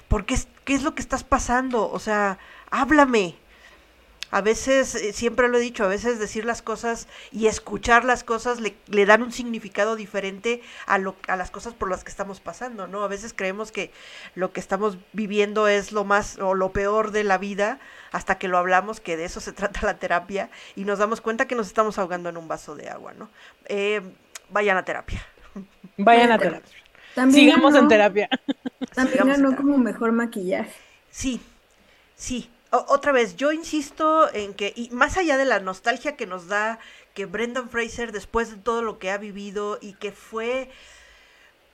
¿Por qué, qué es lo que estás pasando? O sea, háblame, a veces, eh, siempre lo he dicho, a veces decir las cosas y escuchar las cosas le, le, dan un significado diferente a, lo, a las cosas por las que estamos pasando, ¿no? A veces creemos que lo que estamos viviendo es lo más o lo peor de la vida hasta que lo hablamos, que de eso se trata la terapia y nos damos cuenta que nos estamos ahogando en un vaso de agua, ¿no? Eh, vayan a terapia. Vayan a terapia. Sigamos en terapia. También ganó como mejor maquillaje. Sí, sí, otra vez, yo insisto en que, y más allá de la nostalgia que nos da que Brendan Fraser, después de todo lo que ha vivido y que fue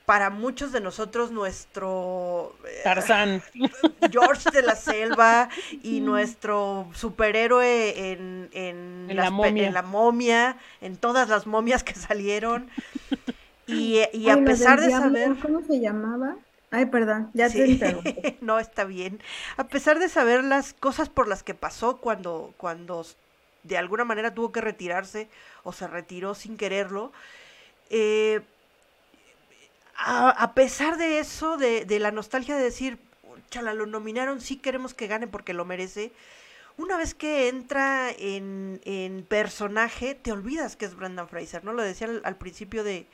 para muchos de nosotros nuestro eh, Tarzán, George de la Selva y nuestro superhéroe en, en, la momia. en la momia, en todas las momias que salieron. Y, y a pesar de saber. ¿Cómo se llamaba? Ay, perdón, ya te interrumpí. no, está bien. A pesar de saber las cosas por las que pasó cuando, cuando de alguna manera tuvo que retirarse o se retiró sin quererlo, eh, a, pesar de eso, de, de, la nostalgia de decir, chala, lo nominaron, sí queremos que gane porque lo merece, una vez que entra en, en personaje, te olvidas que es Brendan Fraser, ¿no? Lo decía al, principio de,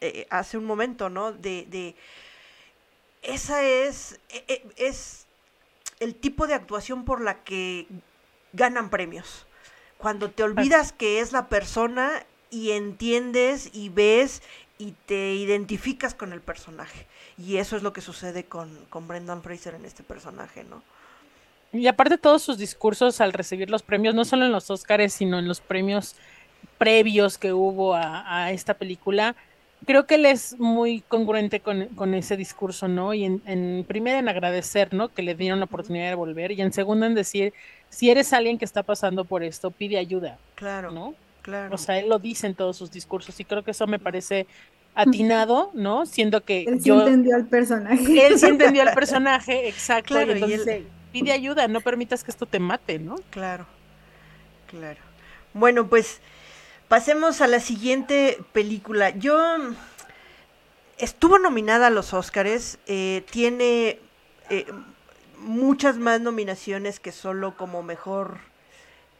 eh, hace un momento, ¿no? De, de esa es, e, e, es el tipo de actuación por la que ganan premios. Cuando te olvidas que es la persona y entiendes y ves y te identificas con el personaje. Y eso es lo que sucede con, con Brendan Fraser en este personaje, ¿no? Y aparte todos sus discursos al recibir los premios, no solo en los Oscars, sino en los premios previos que hubo a, a esta película, creo que él es muy congruente con, ese discurso, ¿no? Y en, en primera en agradecer, ¿no? Que le dieron la oportunidad de volver y en segundo en decir, si eres alguien que está pasando por esto, pide ayuda. Claro. ¿No? Claro. O sea, él lo dice en todos sus discursos y creo que eso me parece atinado, ¿no? Siendo que él sí yo... entendió al personaje. Él sí entendió al personaje, exacto. y entonces pide ayuda, no permitas que esto te mate, ¿no? Claro, claro. Bueno, pues Pasemos a la siguiente película. Yo estuvo nominada a los Oscars, eh, tiene eh, muchas más nominaciones que solo como mejor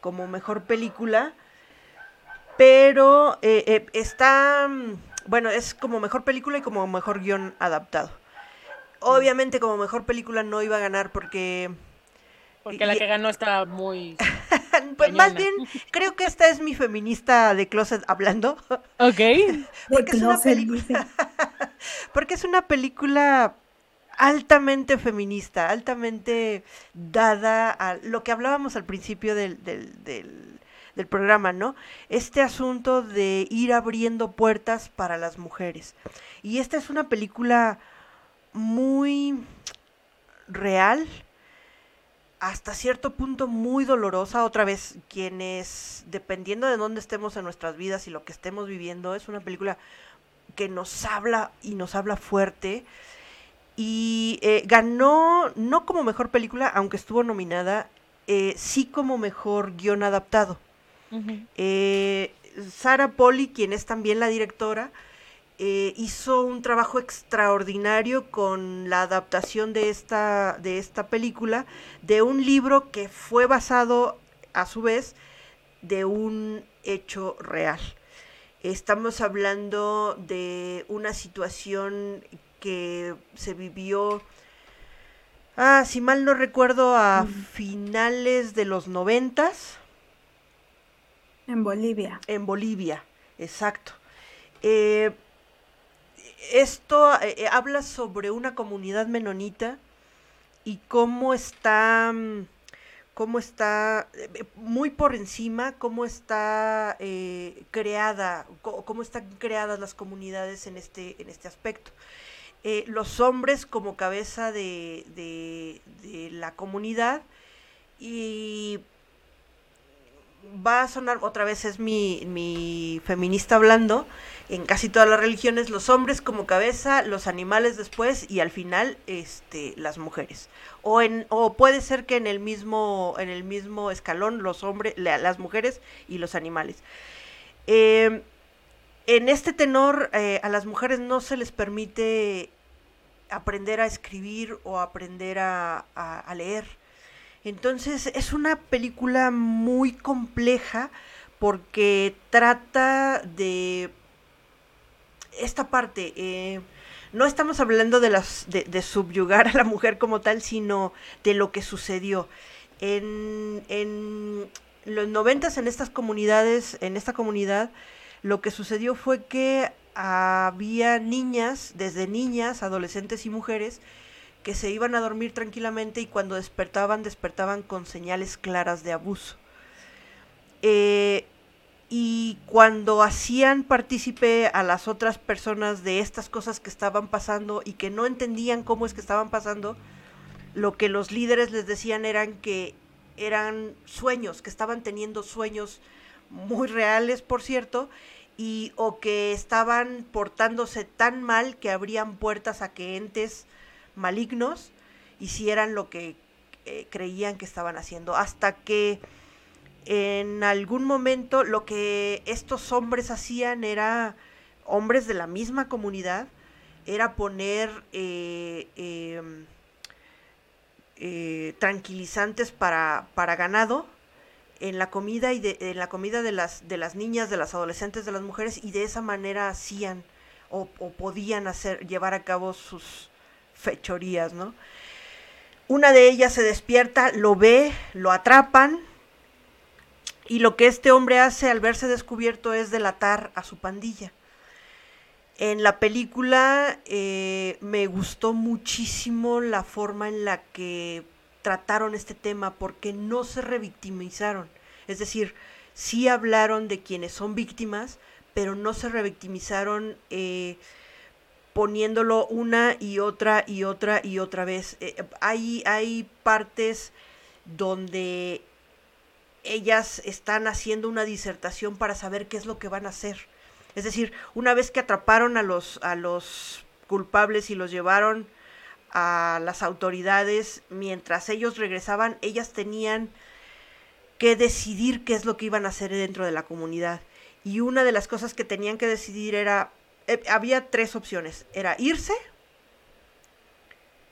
como mejor película, pero eh, está bueno es como mejor película y como mejor guion adaptado. Obviamente como mejor película no iba a ganar porque porque la que ganó está muy... pues más bien, creo que esta es mi feminista de closet hablando. Ok. porque es una película... porque es una película altamente feminista, altamente dada a lo que hablábamos al principio del, del, del, del, programa, ¿no? Este asunto de ir abriendo puertas para las mujeres. Y esta es una película muy real, hasta cierto punto muy dolorosa. Otra vez, quienes, dependiendo de dónde estemos en nuestras vidas y lo que estemos viviendo, es una película que nos habla y nos habla fuerte. Y eh, ganó, no como mejor película, aunque estuvo nominada, eh, sí como mejor guion adaptado. Eh, Sara Polly, quien es también la directora, hizo un trabajo extraordinario con la adaptación de esta, de esta película, de un libro que fue basado, a su vez, de un hecho real. Estamos hablando de una situación que se vivió, ah, si mal no recuerdo, a finales de los noventas. En Bolivia. En Bolivia, exacto. Eh, esto eh, eh, habla sobre una comunidad menonita y cómo está, mm, cómo está muy por encima, cómo está creada, cómo están creadas las comunidades en este, en este aspecto. Eh, los hombres como cabeza de, de, la comunidad y va a sonar otra vez es mi, mi, feminista hablando en casi todas las religiones los hombres como cabeza los animales después y al final este las mujeres o en o puede ser que en el mismo en el mismo escalón los hombres las mujeres y los animales eh, en este tenor eh, a las mujeres no se les permite aprender a escribir o aprender a, leer. Entonces es una película muy compleja porque trata de esta parte. Eh, no estamos hablando de, las, de, subyugar a la mujer como tal, sino de lo que sucedió. En, en los noventas en estas comunidades, en esta comunidad, lo que sucedió fue que había niñas, desde niñas, adolescentes y mujeres, que se iban a dormir tranquilamente y cuando despertaban, despertaban con señales claras de abuso. Eh, y cuando hacían partícipe a las otras personas de estas cosas que estaban pasando y que no entendían cómo es que estaban pasando, lo que los líderes les decían eran que eran sueños, que estaban teniendo sueños muy reales, por cierto, y o que estaban portándose tan mal que abrían puertas a que entes malignos hicieran lo que eh, creían que estaban haciendo. Hasta que en algún momento lo que estos hombres hacían era hombres de la misma comunidad era poner eh, em, eh, tranquilizantes para, para ganado en la comida y de, en la comida de las de las niñas, de las adolescentes, de las mujeres y de esa manera hacían o, podían hacer llevar a cabo sus fechorías, ¿no? Una de ellas se despierta, lo ve, lo atrapan y lo que este hombre hace al verse descubierto es delatar a su pandilla. En la película eh, me gustó muchísimo la forma en la que trataron este tema porque no se revictimizaron. Es decir, sí hablaron de quienes son víctimas, pero no se revictimizaron eh, poniéndolo una y otra y otra y otra vez. Eh, hay, hay partes donde ellas están haciendo una disertación para saber qué es lo que van a hacer. Es decir, una vez que atraparon a los, a los culpables y los llevaron a las autoridades mientras ellos regresaban, ellas tenían que decidir qué es lo que iban a hacer dentro de la comunidad. Y una de las cosas que tenían que decidir era, eh, había tres opciones, era irse,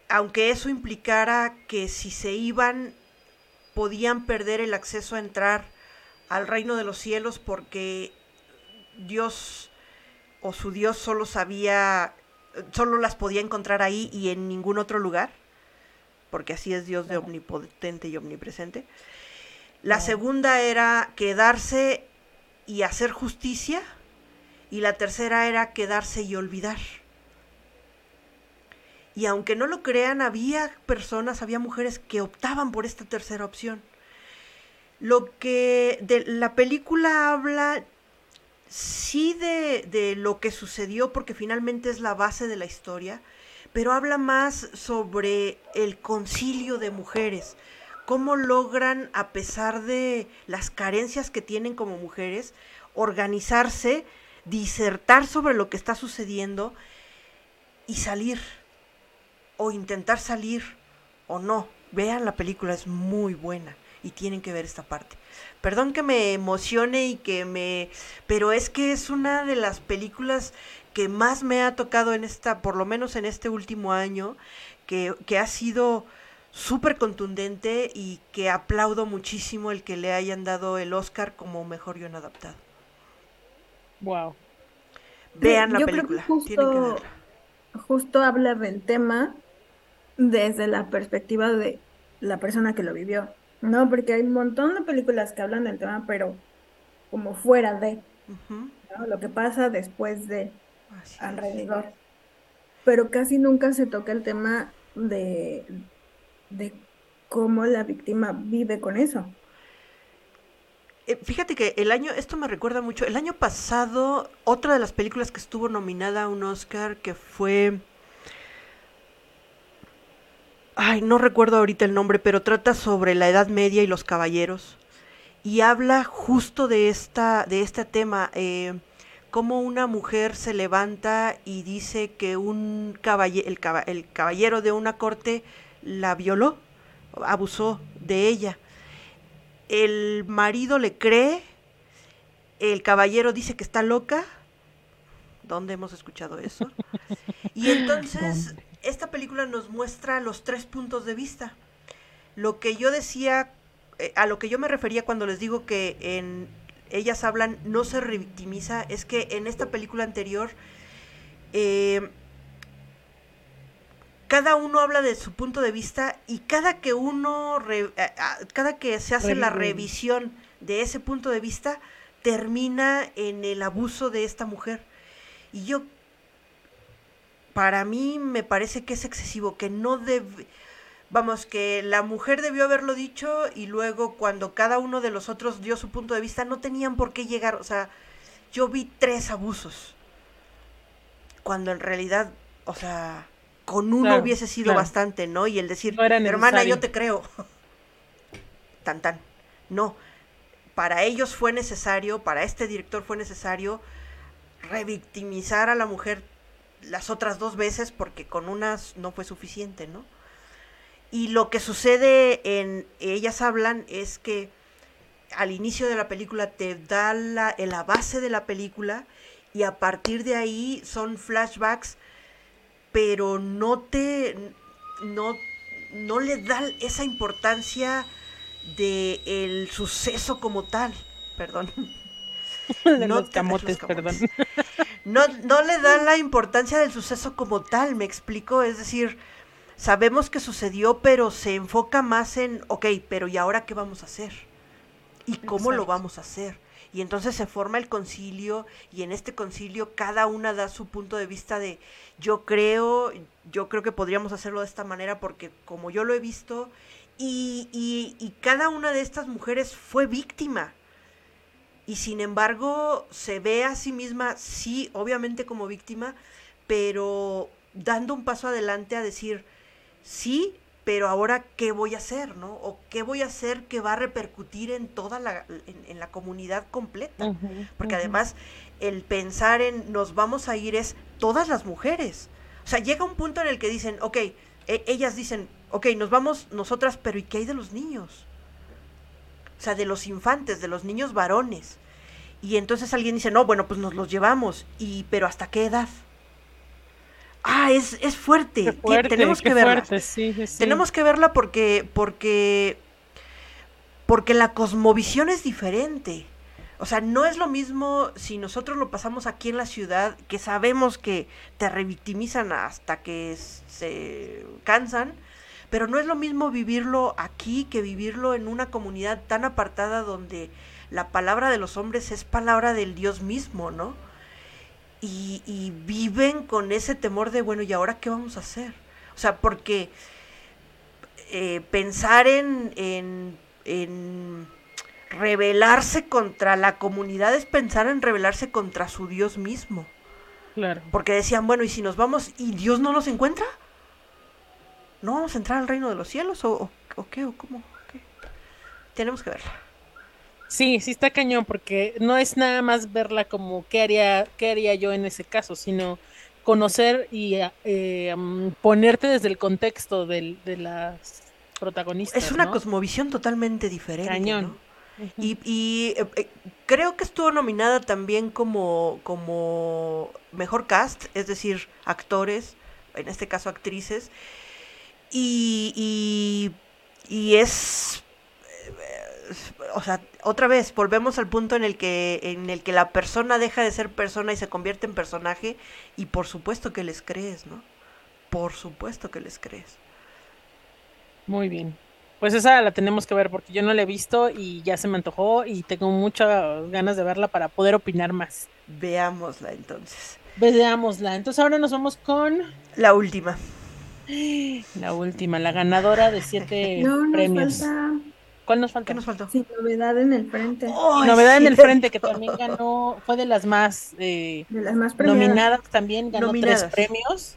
aunque eso implicara que si se iban podían perder el acceso a entrar al reino de los cielos porque Dios o su Dios solo sabía solo las podía encontrar ahí y en ningún otro lugar, porque así es Dios de omnipotente y omnipresente. La segunda era quedarse y hacer justicia, y la tercera era quedarse y olvidar. Y aunque no lo crean, había personas, había mujeres que optaban por esta tercera opción. Lo que de la película habla sí de, lo que sucedió porque finalmente es la base de la historia, pero habla más sobre el concilio de mujeres, cómo logran, a pesar de las carencias que tienen como mujeres, organizarse, disertar sobre lo que está sucediendo y salir, o intentar salir, o no. Vean la película, es muy buena y tienen que ver esta parte. Perdón que me emocione y que me... Pero es que es una de las películas que más me ha tocado en esta, por lo menos en este último año, que, que ha sido súper contundente y que aplaudo muchísimo el que le hayan dado el Oscar como mejor guion adaptado. Wow. Vean la Yo creo que película, tienen que justo, justo habla del tema desde la perspectiva de la persona que lo vivió, ¿no? Porque hay un montón de películas que hablan del tema, pero como fuera de. Lo que pasa después de, así es. alrededor. Pero casi nunca se toca el tema de, de cómo la víctima vive con eso. Eh, Fíjate que el año, esto me recuerda mucho, el año pasado, otra de las películas que estuvo nominada a un Oscar, que fue... Ay, no recuerdo ahorita el nombre, pero trata sobre la Edad Media y los caballeros. Y habla justo de esta, de este tema, eh, cómo una mujer se levanta y dice que un el, el caballero de una corte la violó, abusó de ella el marido le cree, el caballero dice que está loca. ¿Dónde hemos escuchado eso? Y entonces esta película nos muestra los tres puntos de vista. Lo que yo decía, eh, a lo que yo me refería cuando les digo que en ellas hablan no se revictimiza, es que en esta película anterior eh, cada uno habla de su punto de vista y cada que uno, re- a- a- cada que se hace la Revive. revisión de ese punto de vista, termina en el abuso de esta mujer. Y yo, para mí me parece que es excesivo, que no debe, vamos, que la mujer debió haberlo dicho y luego cuando cada uno de los otros dio su punto de vista, no tenían por qué llegar, o sea, yo vi tres abusos, cuando en realidad, o sea, con uno Claro, hubiese sido claro. bastante, ¿no? Y el decir, No hermana, yo necesario". te creo. tan tan. No. Para ellos fue necesario, para este director fue necesario revictimizar a la mujer las otras dos veces porque con unas no fue suficiente, ¿no? Y lo que sucede en Ellas hablan es que al inicio de la película te da la, la base de la película y a partir de ahí son flashbacks, pero no te no, no le da esa importancia de el suceso como tal, perdón. De No los te- camotes, los perdón. No, no le da la importancia del suceso como tal, me explico, es decir, sabemos que sucedió, pero se enfoca más en, ok, pero ¿y ahora qué vamos a hacer? ¿Y cómo lo vamos a hacer? Y entonces se forma el concilio y en este concilio cada una da su punto de vista de yo creo, yo creo que podríamos hacerlo de esta manera porque como yo lo he visto y, y- y cada una de estas mujeres fue víctima. Y sin embargo se ve a sí misma, sí, obviamente como víctima, pero dando un paso adelante a decir, sí, pero ahora qué voy a hacer, ¿no? O qué voy a hacer que va a repercutir en toda la, en, en la comunidad completa. Porque además el pensar en nos vamos a ir es todas las mujeres. O sea, llega un punto en el que dicen, ok, e- ellas dicen, ok, nos vamos nosotras, pero ¿y qué hay de los niños? O sea, de los infantes, de los niños varones. Y entonces alguien dice, no, bueno, pues nos los llevamos. Y, pero ¿hasta qué edad? Ah, es, es fuerte. Qué Tenemos qué que verla. fuerte, sí, sí, sí. Tenemos que verla porque, porque, porque la cosmovisión es diferente. O sea, no es lo mismo si nosotros lo pasamos aquí en la ciudad, que sabemos que te revictimizan hasta que se cansan, pero no es lo mismo vivirlo aquí que vivirlo en una comunidad tan apartada donde la palabra de los hombres es palabra del Dios mismo, ¿no? Y, y viven con ese temor de, bueno, ¿y ahora qué vamos a hacer? O sea, porque eh, pensar en, en, en rebelarse contra la comunidad es pensar en rebelarse contra su Dios mismo. Claro. Porque decían, bueno, ¿y si nos vamos y Dios no nos encuentra? ¿No vamos a entrar al reino de los cielos? ¿O, o, o qué? ¿O cómo? ¿Qué? Tenemos que verla. Sí, sí está cañón, porque no es nada más verla como qué haría, qué haría yo en ese caso, sino conocer y eh, mm, ponerte desde el contexto del, de las protagonistas. Es una ¿no? cosmovisión totalmente diferente. Cañón. Y, y, eh, eh, creo que estuvo nominada también como, como mejor cast, es decir, actores, en este caso actrices. Y, y, y es, o sea, otra vez, volvemos al punto en el que en el que la persona deja de ser persona y se convierte en personaje y por supuesto que les crees, ¿no? Por supuesto que les crees. Muy bien. Pues esa la tenemos que ver porque yo no la he visto y ya se me antojó y tengo muchas ganas de verla para poder opinar más. Veámosla entonces. Veámosla. Entonces ahora nos vamos con La última. la última, la ganadora de siete No, premios. falta ¿Cuál nos falta? ¿Qué nos faltó? sin novedad en el frente. ¡Ay, Novedad en el frente que también ganó, fue de las más eh, De las más premiadas. nominadas también, ganó Nominadas. tres premios.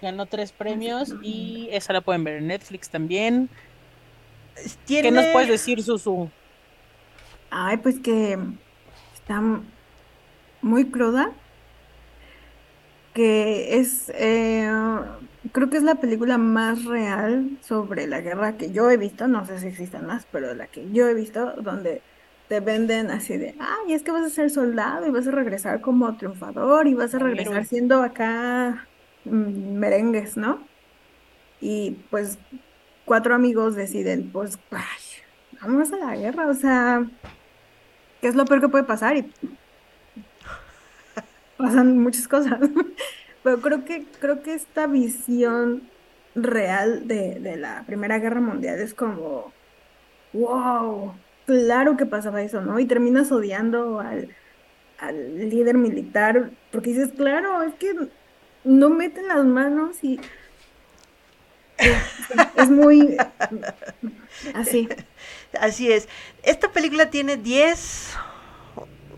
Ganó tres premios y esa la pueden ver en Netflix también. Tiene... ¿Qué nos puedes decir, Susu? Ay, pues que está muy cruda. Que es, eh, creo que es la película más real sobre la guerra que yo he visto. No sé si existen más, pero la que yo he visto, donde te venden así de, ay, es que vas a ser soldado y vas a regresar como triunfador y vas a regresar siendo acá mm, merengues, ¿no? Y pues cuatro amigos deciden, pues, ay, vamos a la guerra, o sea, ¿qué es lo peor que puede pasar? Y pasan muchas cosas. Pero creo que, creo que esta visión real de, de la Primera Guerra Mundial es como, wow, claro que pasaba eso, ¿no? Y terminas odiando al, al líder militar, porque dices, claro, es que no meten las manos y es, muy así. Así es. Esta película tiene 10,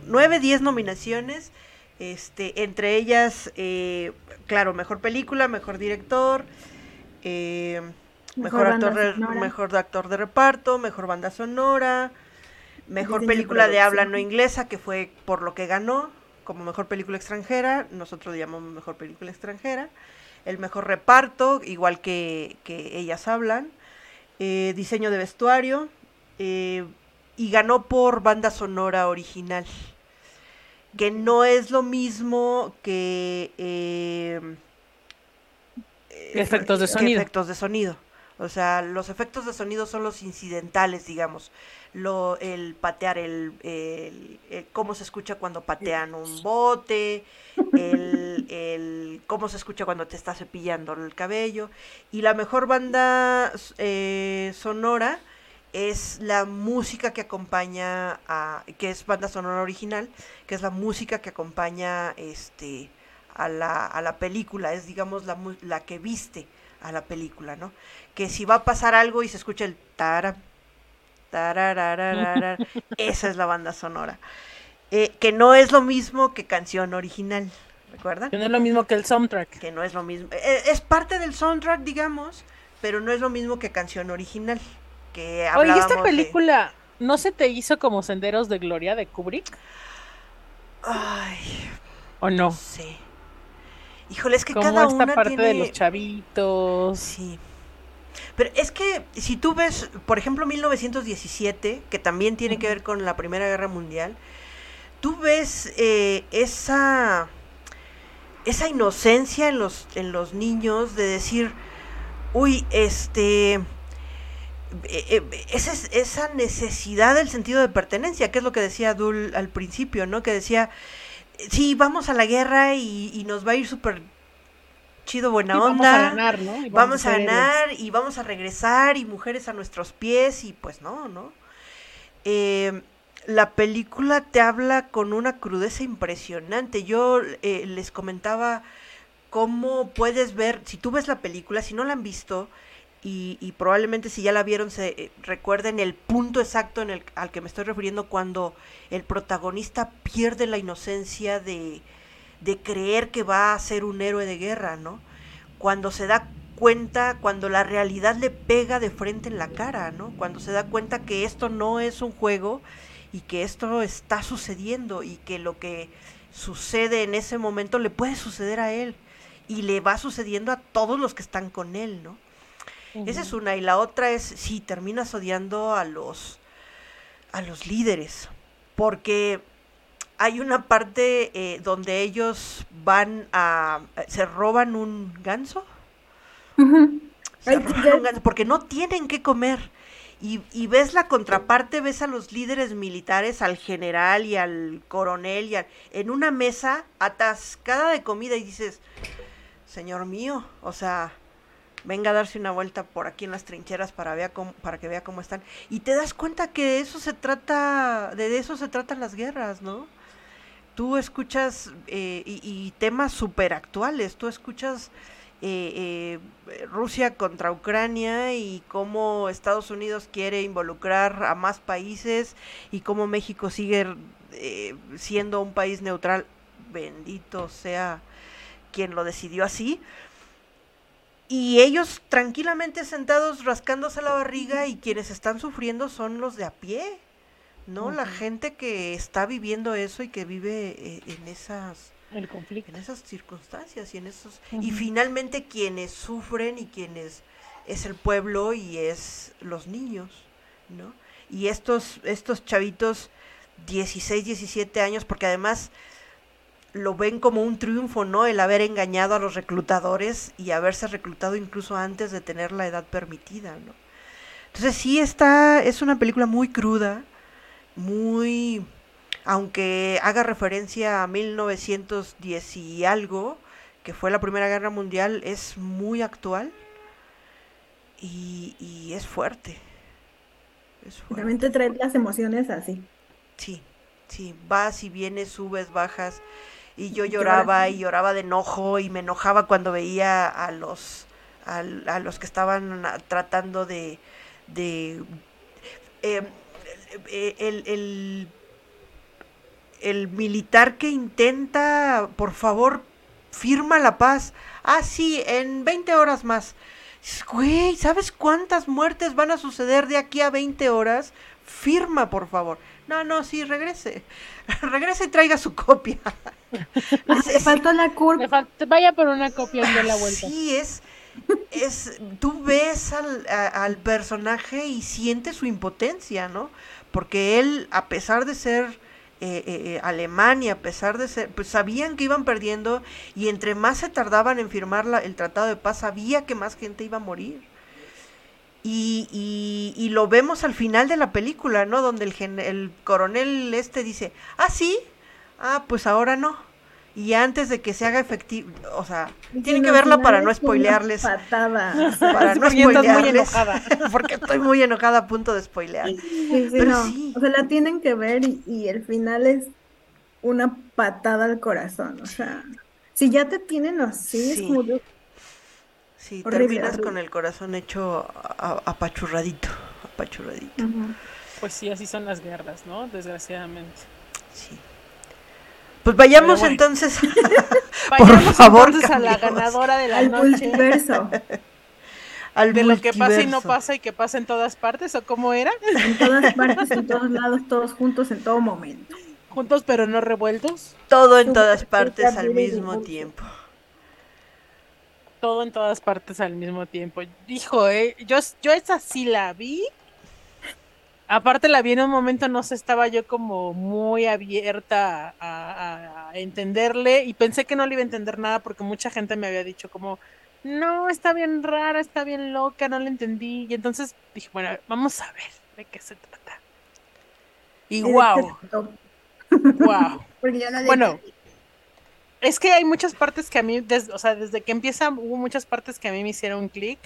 9, 10 nominaciones. Este, entre ellas, eh, claro, mejor película, mejor director, eh, mejor, Mejor actor de, mejor actor de reparto, mejor banda sonora, mejor Diseño película de habla no inglesa, que fue por lo que ganó, como mejor película extranjera, nosotros le llamamos mejor película extranjera, el mejor reparto, igual que, que ellas hablan, eh, diseño de vestuario, eh, y ganó por banda sonora original, que no es lo mismo que... eh, Efectos de sonido. efectos de sonido. O sea, los efectos de sonido son los incidentales, digamos. Lo, el patear, el, el- el cómo se escucha cuando patean un bote, el, el cómo se escucha cuando te está cepillando el cabello. Y la mejor banda eh, sonora es la música que acompaña a, que es banda sonora original, que es la música que acompaña este a la, a la película, es digamos la, la que viste a la película, ¿no? Que si va a pasar algo y se escucha el tara, esa es la banda sonora. Eh, que no es lo mismo que canción original, ¿recuerdan? Que no es lo mismo que el soundtrack. Que no es lo mismo. eh, es parte del soundtrack, digamos, pero no es lo mismo que canción original. Que Oye, ¿y hablábamos esta de- película no se te hizo como Senderos de Gloria de Kubrick? Ay, ¿O no sé. Híjole, es que Como cada esta una parte tiene... de los chavitos. Sí. Pero es que si tú ves, por ejemplo, 1917, que también tiene que ver con la Primera Guerra Mundial, tú ves eh, esa esa inocencia en los en los niños de decir, uy, este esa, es- esa necesidad del sentido de pertenencia, que es lo que decía Dul al principio, ¿no? Que decía, sí, vamos a la guerra y, y nos va a ir súper chido, buena Y onda. vamos a ganar, ¿no? Y Vamos a ganar y vamos a regresar y mujeres a nuestros pies y pues no, ¿no? Eh, la película te habla con una crudeza impresionante. Yo eh, les comentaba cómo puedes ver, si tú ves la película, si no la han visto, y, y probablemente si ya la vieron se eh, recuerden el punto exacto en el, al que me estoy refiriendo cuando el protagonista pierde la inocencia de, de creer que va a ser un héroe de guerra, ¿no? Cuando se da cuenta cuando la realidad le pega de frente en la cara, ¿no? Cuando se da cuenta que esto no es un juego y que esto está sucediendo y que lo que sucede en ese momento le puede suceder a él y le va sucediendo a todos los que están con él, ¿no? Esa es una y la otra es si terminas odiando a los a los líderes porque hay una parte eh, donde ellos van a se roban un ganso. Porque no tienen que comer. Y, y, ves la contraparte, ves a los líderes militares, al general y al coronel, y en una mesa atascada de comida y dices, señor mío, o sea, venga a darse una vuelta por aquí en las trincheras para, vea cómo, para que vea cómo están. Y te das cuenta que de eso se trata, de eso se tratan las guerras, ¿no? Tú escuchas, eh, y, temas súper actuales, tú escuchas eh, eh, Rusia contra Ucrania y cómo Estados Unidos quiere involucrar a más países y cómo México sigue eh, siendo un país neutral. Bendito sea quien lo decidió así. Y ellos tranquilamente sentados rascándose la barriga y quienes están sufriendo son los de a pie, ¿no? La gente que está viviendo eso y que vive en esas el conflicto. En esas circunstancias y en esos... Y finalmente quienes sufren y quienes es el pueblo y es los niños, ¿no? Y estos, estos chavitos 16, 17 años, porque además lo ven como un triunfo, ¿no? El haber engañado a los reclutadores y haberse reclutado incluso antes de tener la edad permitida, ¿no? Entonces sí está, es una película muy cruda, muy aunque haga referencia a 1910 y algo, que fue la Primera Guerra Mundial, es muy actual y, es fuerte. Es También te trae las emociones así. Sí, sí, vas y vienes, subes, bajas. Y yo lloraba y lloraba de enojo y me enojaba cuando veía a los, a, los que estaban tratando de... de eh, eh, el el militar que intenta, por favor, firma la paz. Ah, sí, en 20 horas más. Güey, ¿sabes cuántas muertes van a suceder de aquí a 20 horas? Firma, por favor. No, no, sí, regrese. regrese y traiga su copia. Le faltó la curva. vaya por una copia de la vuelta. Sí, es, es, tú ves al, al personaje y sientes su impotencia, ¿no? Porque él, a pesar de ser eh, eh, eh, Alemania, a pesar de ser, pues sabían que iban perdiendo y entre más se tardaban en firmar el tratado de paz, sabía que más gente iba a morir. Y, y, y lo vemos al final de la película, ¿no? Donde el, el coronel este dice, ah, sí, ah, pues ahora no y antes de que se haga efectivo, o sea, tienen que verla para no spoilearles. Patada. Para no spoilearles. porque estoy muy enojada a punto de spoilear. Sí, Pero sí. O sea, la tienen que ver y, el final es una patada al corazón. O sea, si ya te tienen así, es como Sí, terminas con el corazón hecho apachurradito. Apachurradito. Pues sí, así son las guerras, ¿no? Desgraciadamente. Sí. Pues vayamos entonces. por favor, entonces a la ganadora de la Al multiverso. Al de lo que pasa y no pasa y que pasa en todas partes, ¿o cómo era? En todas partes, en todos lados, todos juntos, en todo momento. ¿Juntos pero no revueltos? Todo en todas partes al mismo tiempo. Todo en todas partes al mismo tiempo. Dijo, eh, yo, yo esa sí la vi Aparte la vi en un momento, no sé, estaba yo como muy abierta a, entenderle y pensé que no le iba a entender nada porque mucha gente me había dicho como, no, está bien rara, está bien loca, no la entendí. Y entonces dije, bueno, vamos a ver de qué se trata. Y wow. wow. bueno, es que hay muchas partes que a mí, o sea, desde que empieza hubo muchas partes que a mí me hicieron clic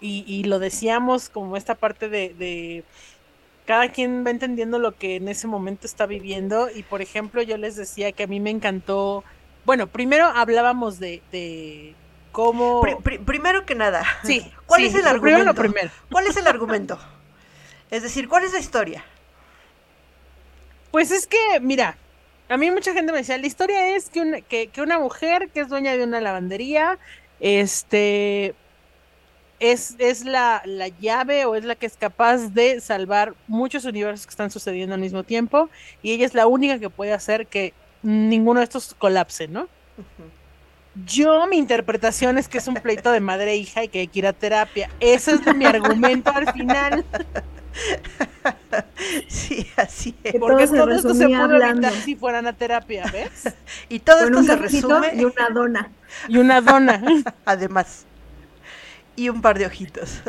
y, y, lo decíamos como esta parte de cada quien va entendiendo lo que en ese momento está viviendo y por ejemplo yo les decía que a mí me encantó, bueno, primero hablábamos de, cómo... primero que nada, sí, ¿cuál es el argumento? Primero. ¿Cuál es el argumento? es decir, ¿cuál es la historia? Pues es que, mira, a mí mucha gente me decía, la historia es que una, que, que una mujer que es dueña de una lavandería, este, es, es la, la llave o es la que es capaz de salvar muchos universos que están sucediendo al mismo tiempo y ella es la única que puede hacer que ninguno de estos colapse, ¿no? Yo, mi interpretación es que es un pleito de madre e hija y que hay que ir a terapia. Ese es mi argumento al final. Sí, así es. Que Porque todo esto se evitar si fueran a terapia, ¿ves? Y todo Con esto un se resume, y una dona. Y una dona. además, y un par de ojitos.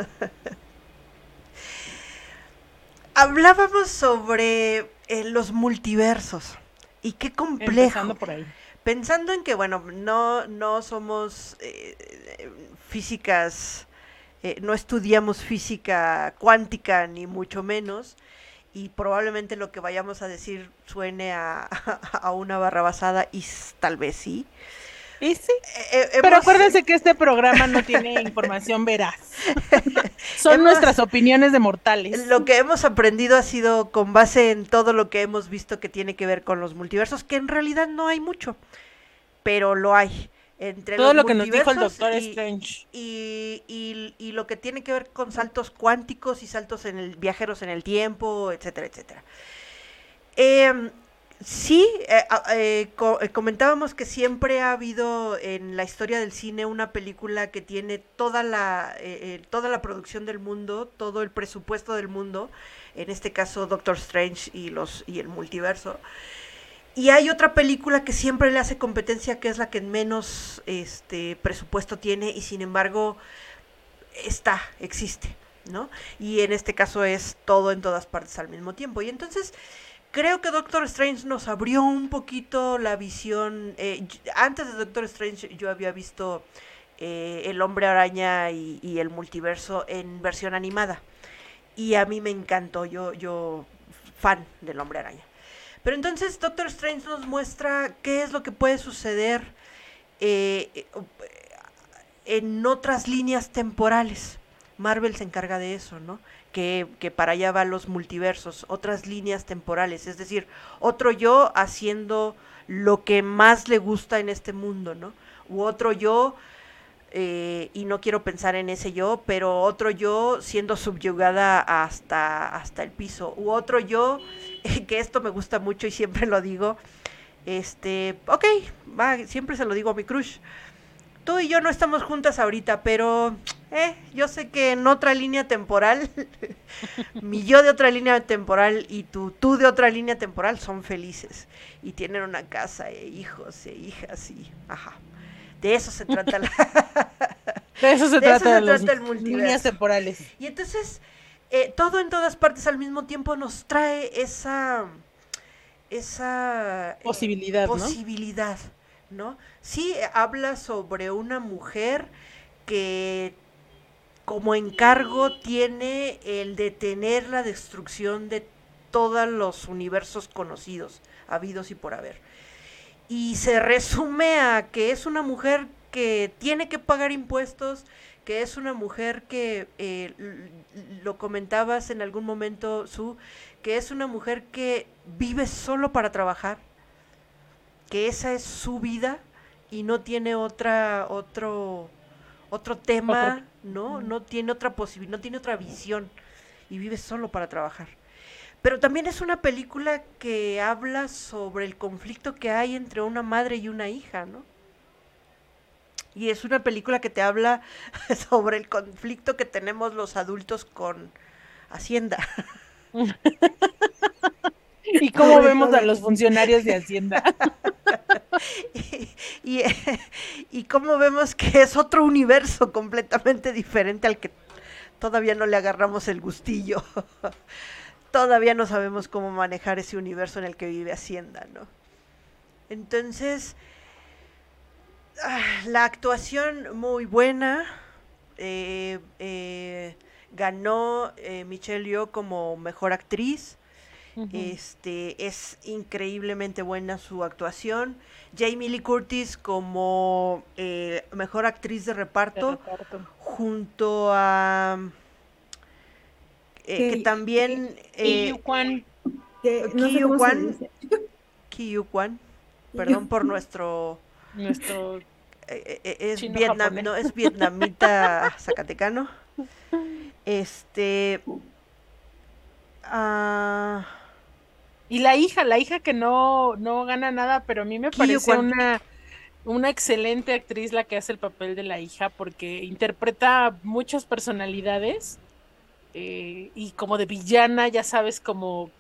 Hablábamos sobre eh, los multiversos y qué complejo. Empezando por ahí. Pensando en que, bueno, no, no somos eh, eh, físicas, eh, no estudiamos física cuántica, ni mucho menos, y probablemente lo que vayamos a decir suene a, a una barra basada, y tal vez sí. Y sí. Eh, eh, Pero acuérdense que este programa no tiene información veraz. Son Hemos- nuestras opiniones de mortales. Lo que hemos aprendido ha sido con base en todo lo que hemos visto que tiene que ver con los multiversos, que en realidad no hay mucho, pero lo hay. Entre Todo los lo que nos dijo el Doctor y- Strange. y, y- y lo que tiene que ver con saltos cuánticos y saltos en el viajeros en el tiempo, etcétera, etcétera. Em, sí, eh, a- eh, co- eh, comentábamos que siempre ha habido en la historia del cine una película que tiene toda la, eh, eh, toda la producción del mundo, todo el presupuesto del mundo, en este caso Doctor Strange y, los, y el multiverso. Y hay otra película que siempre le hace competencia, que es la que menos este presupuesto tiene y sin embargo está, existe, ¿no? Y en este caso es todo en todas partes al mismo tiempo. Y entonces creo que Doctor Strange nos abrió un poquito la visión. eh, antes de Doctor Strange yo había visto eh, El Hombre Araña y, y el multiverso en versión animada. Y a mí me encantó, yo, yo fan del Hombre Araña. Pero entonces Doctor Strange nos muestra qué es lo que puede suceder eh, en otras líneas temporales. Marvel se encarga de eso, ¿no? Que, que para allá van los multiversos, otras líneas temporales, es decir, otro yo haciendo lo que más le gusta en este mundo, ¿no? U otro yo, eh, y no quiero pensar en ese yo, pero otro yo siendo subyugada hasta, hasta el piso, u otro yo, que esto me gusta mucho y siempre lo digo, este, ok, va, siempre se lo digo a mi crush. Tú y yo no estamos juntas ahorita, pero eh, yo sé que en otra línea temporal, mi yo de otra línea temporal y tu tú de otra línea temporal son felices y tienen una casa e hijos e hijas y ajá. De eso se trata la, De eso se de eso trata se trata el multiverso. líneas temporales. Y entonces, eh, todo en todas partes al mismo tiempo nos trae esa, esa eh, Posibilidad, ¿no? posibilidad, ¿no? Sí, habla sobre una mujer que como encargo tiene el detener la destrucción de todos los universos conocidos, habidos y por haber. Y se resume a que es una mujer que tiene que pagar impuestos, que es una mujer que, eh, lo comentabas en algún momento, Su, que es una mujer que vive solo para trabajar, que esa es su vida y no tiene otra, otro, otro tema, ¿no? No tiene otra posibilidad, no tiene otra visión y vive solo para trabajar. Pero también es una película que habla sobre el conflicto que hay entre una madre y una hija, ¿no? Y es una película que te habla sobre el conflicto que tenemos los adultos con Hacienda. Y cómo vemos a los funcionarios de Hacienda. y, y, y cómo vemos que es otro universo completamente diferente al que todavía no le agarramos el gustillo. todavía no sabemos cómo manejar ese universo en el que vive Hacienda, ¿no? Entonces, la actuación muy buena. eh, eh, ganó eh, Michelle Yeoh como mejor actriz. Este es increíblemente buena su actuación. Jamie Lee Curtis como eh, mejor actriz de reparto, junto a eh, que también Y Yuquan, Que no sé Kiyu Kwan. dice. Ki Yu Kwan, perdón por nuestro nuestro eh, eh, es, Chino vietnam, no, es vietnamita zacatecano. Este. ah, Y la hija, la hija que no, no gana nada, pero a mí me parece una, una excelente actriz la que hace el papel de la hija, porque interpreta muchas personalidades eh, y como de villana, ya sabes, como,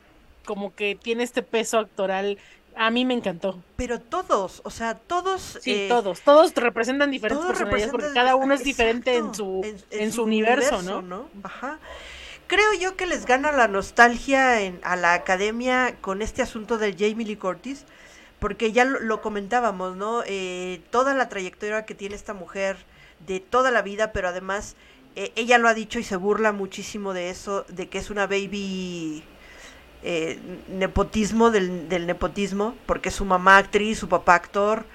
como que tiene este peso actoral. A mí me encantó. pero todos, o sea, todos. Sí, eh, todos, todos representan diferentes todos personalidades porque cada uno es diferente en su, en- en en su universo, ¿no? Ajá. Creo yo que les gana la nostalgia en, a la academia con este asunto del Jamie Lee Curtis, porque ya lo, lo comentábamos, ¿no? Eh, toda la trayectoria que tiene esta mujer de toda la vida, pero además eh, ella lo ha dicho y se burla muchísimo de eso, de que es una baby eh, nepotismo del, del nepotismo, porque su mamá actriz, su papá actor,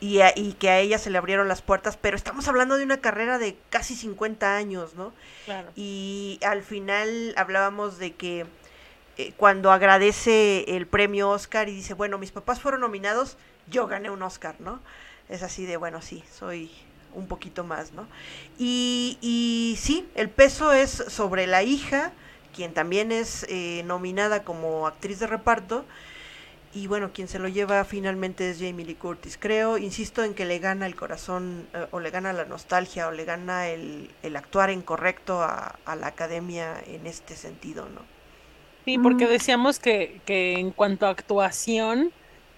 y, a- y que a ella se le abrieron las puertas, pero estamos hablando de una carrera de casi 50 años, ¿no? Claro. Y al final hablábamos de que eh, cuando agradece el premio Oscar y dice, bueno, mis papás fueron nominados, yo gané un Oscar, ¿no? Es así de, bueno, sí, soy un poquito más, ¿no? Y, y sí, el peso es sobre la hija, quien también es eh, nominada como actriz de reparto, y bueno, quien se lo lleva finalmente es Jamie Lee Curtis. Creo, insisto en que le gana el corazón, eh, o le gana la nostalgia, o le gana el, el actuar en correcto a, a la academia en este sentido, ¿no? Sí, porque Mm. decíamos que, que en cuanto a actuación,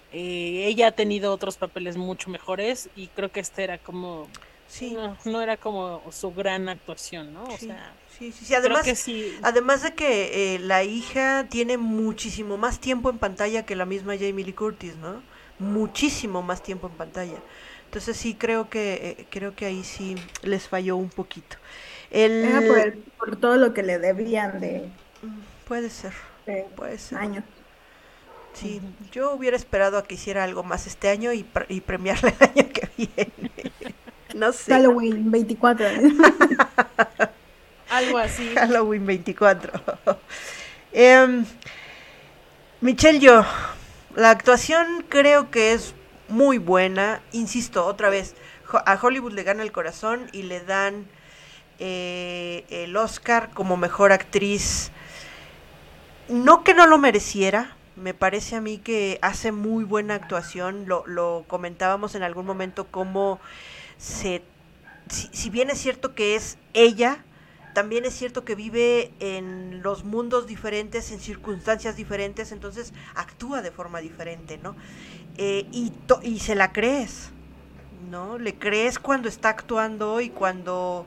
eh, ella ha tenido otros papeles mucho mejores y creo que este era como, Sí, no, no era como su gran actuación, ¿no? O sí, sea, sí, sí, sí. creo Además, que sí. además de que eh, la hija tiene muchísimo más tiempo en pantalla que la misma Jamie Lee Curtis, ¿no? Muchísimo más tiempo en pantalla. Entonces sí creo que eh, creo que ahí sí les falló un poquito. El Era por, el- por todo lo que le debían de, Mm, puede ser, de puede ser. años. Sí, yo hubiera esperado a que hiciera algo más este año y, pre- y premiarle el año que viene. No sé. Halloween 24. Algo así. Halloween 24. Em, Michelle yo, la actuación creo que es muy buena. Insisto, otra vez, a Hollywood le gana el corazón y le dan eh, el Oscar como mejor actriz. No que no lo mereciera, me parece a mí que hace muy buena actuación. Lo, comentábamos en algún momento cómo se... Si bien es cierto que es ella, también es cierto que vive en los mundos diferentes, en circunstancias diferentes, entonces actúa de forma diferente, ¿no? Eh, y, se la crees, ¿no? Le crees cuando está actuando y cuando...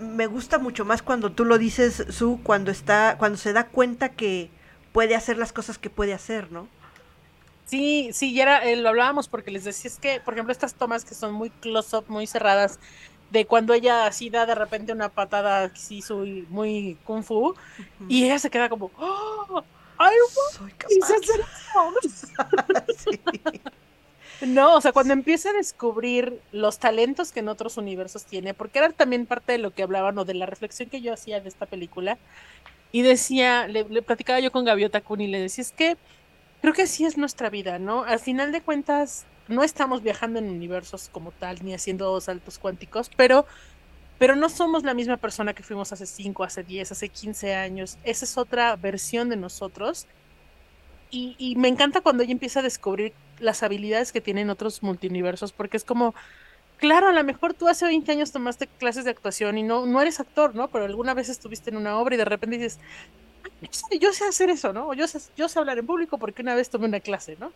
Me gusta mucho más cuando tú lo dices, Su, cuando está, cuando se da cuenta que puede hacer las cosas que puede hacer, ¿no? Sí, sí, ya era, eh, lo hablábamos porque les decía, es que, por ejemplo, estas tomas que son muy close-up, muy cerradas, de cuando ella así da de repente una patada así soy muy kung fu, y ella se queda como, ¡Oh! ¡Ay, Soy quise capaz. hacer eso". Sí. No, o sea, cuando empieza a descubrir los talentos que en otros universos tiene, porque era también parte de lo que hablaban o de la reflexión que yo hacía de esta película, y decía, le, le platicaba yo con Gaviota Kun y le decía, es que creo que así es nuestra vida, ¿no? Al final de cuentas, no estamos viajando en universos como tal, ni haciendo saltos cuánticos, pero, pero no somos la misma persona que fuimos hace 5, hace 10, hace 15 años. Esa es otra versión de nosotros. Y, me encanta cuando ella empieza a descubrir las habilidades que tienen otros multiuniversos, porque es como, claro, a lo mejor tú hace 20 años tomaste clases de actuación y no, no eres actor, ¿no? Pero alguna vez estuviste en una obra y de repente dices, "Ah, yo sé, hacer eso, ¿no? O yo sé, yo sé hablar en público porque una vez tomé una clase, ¿no?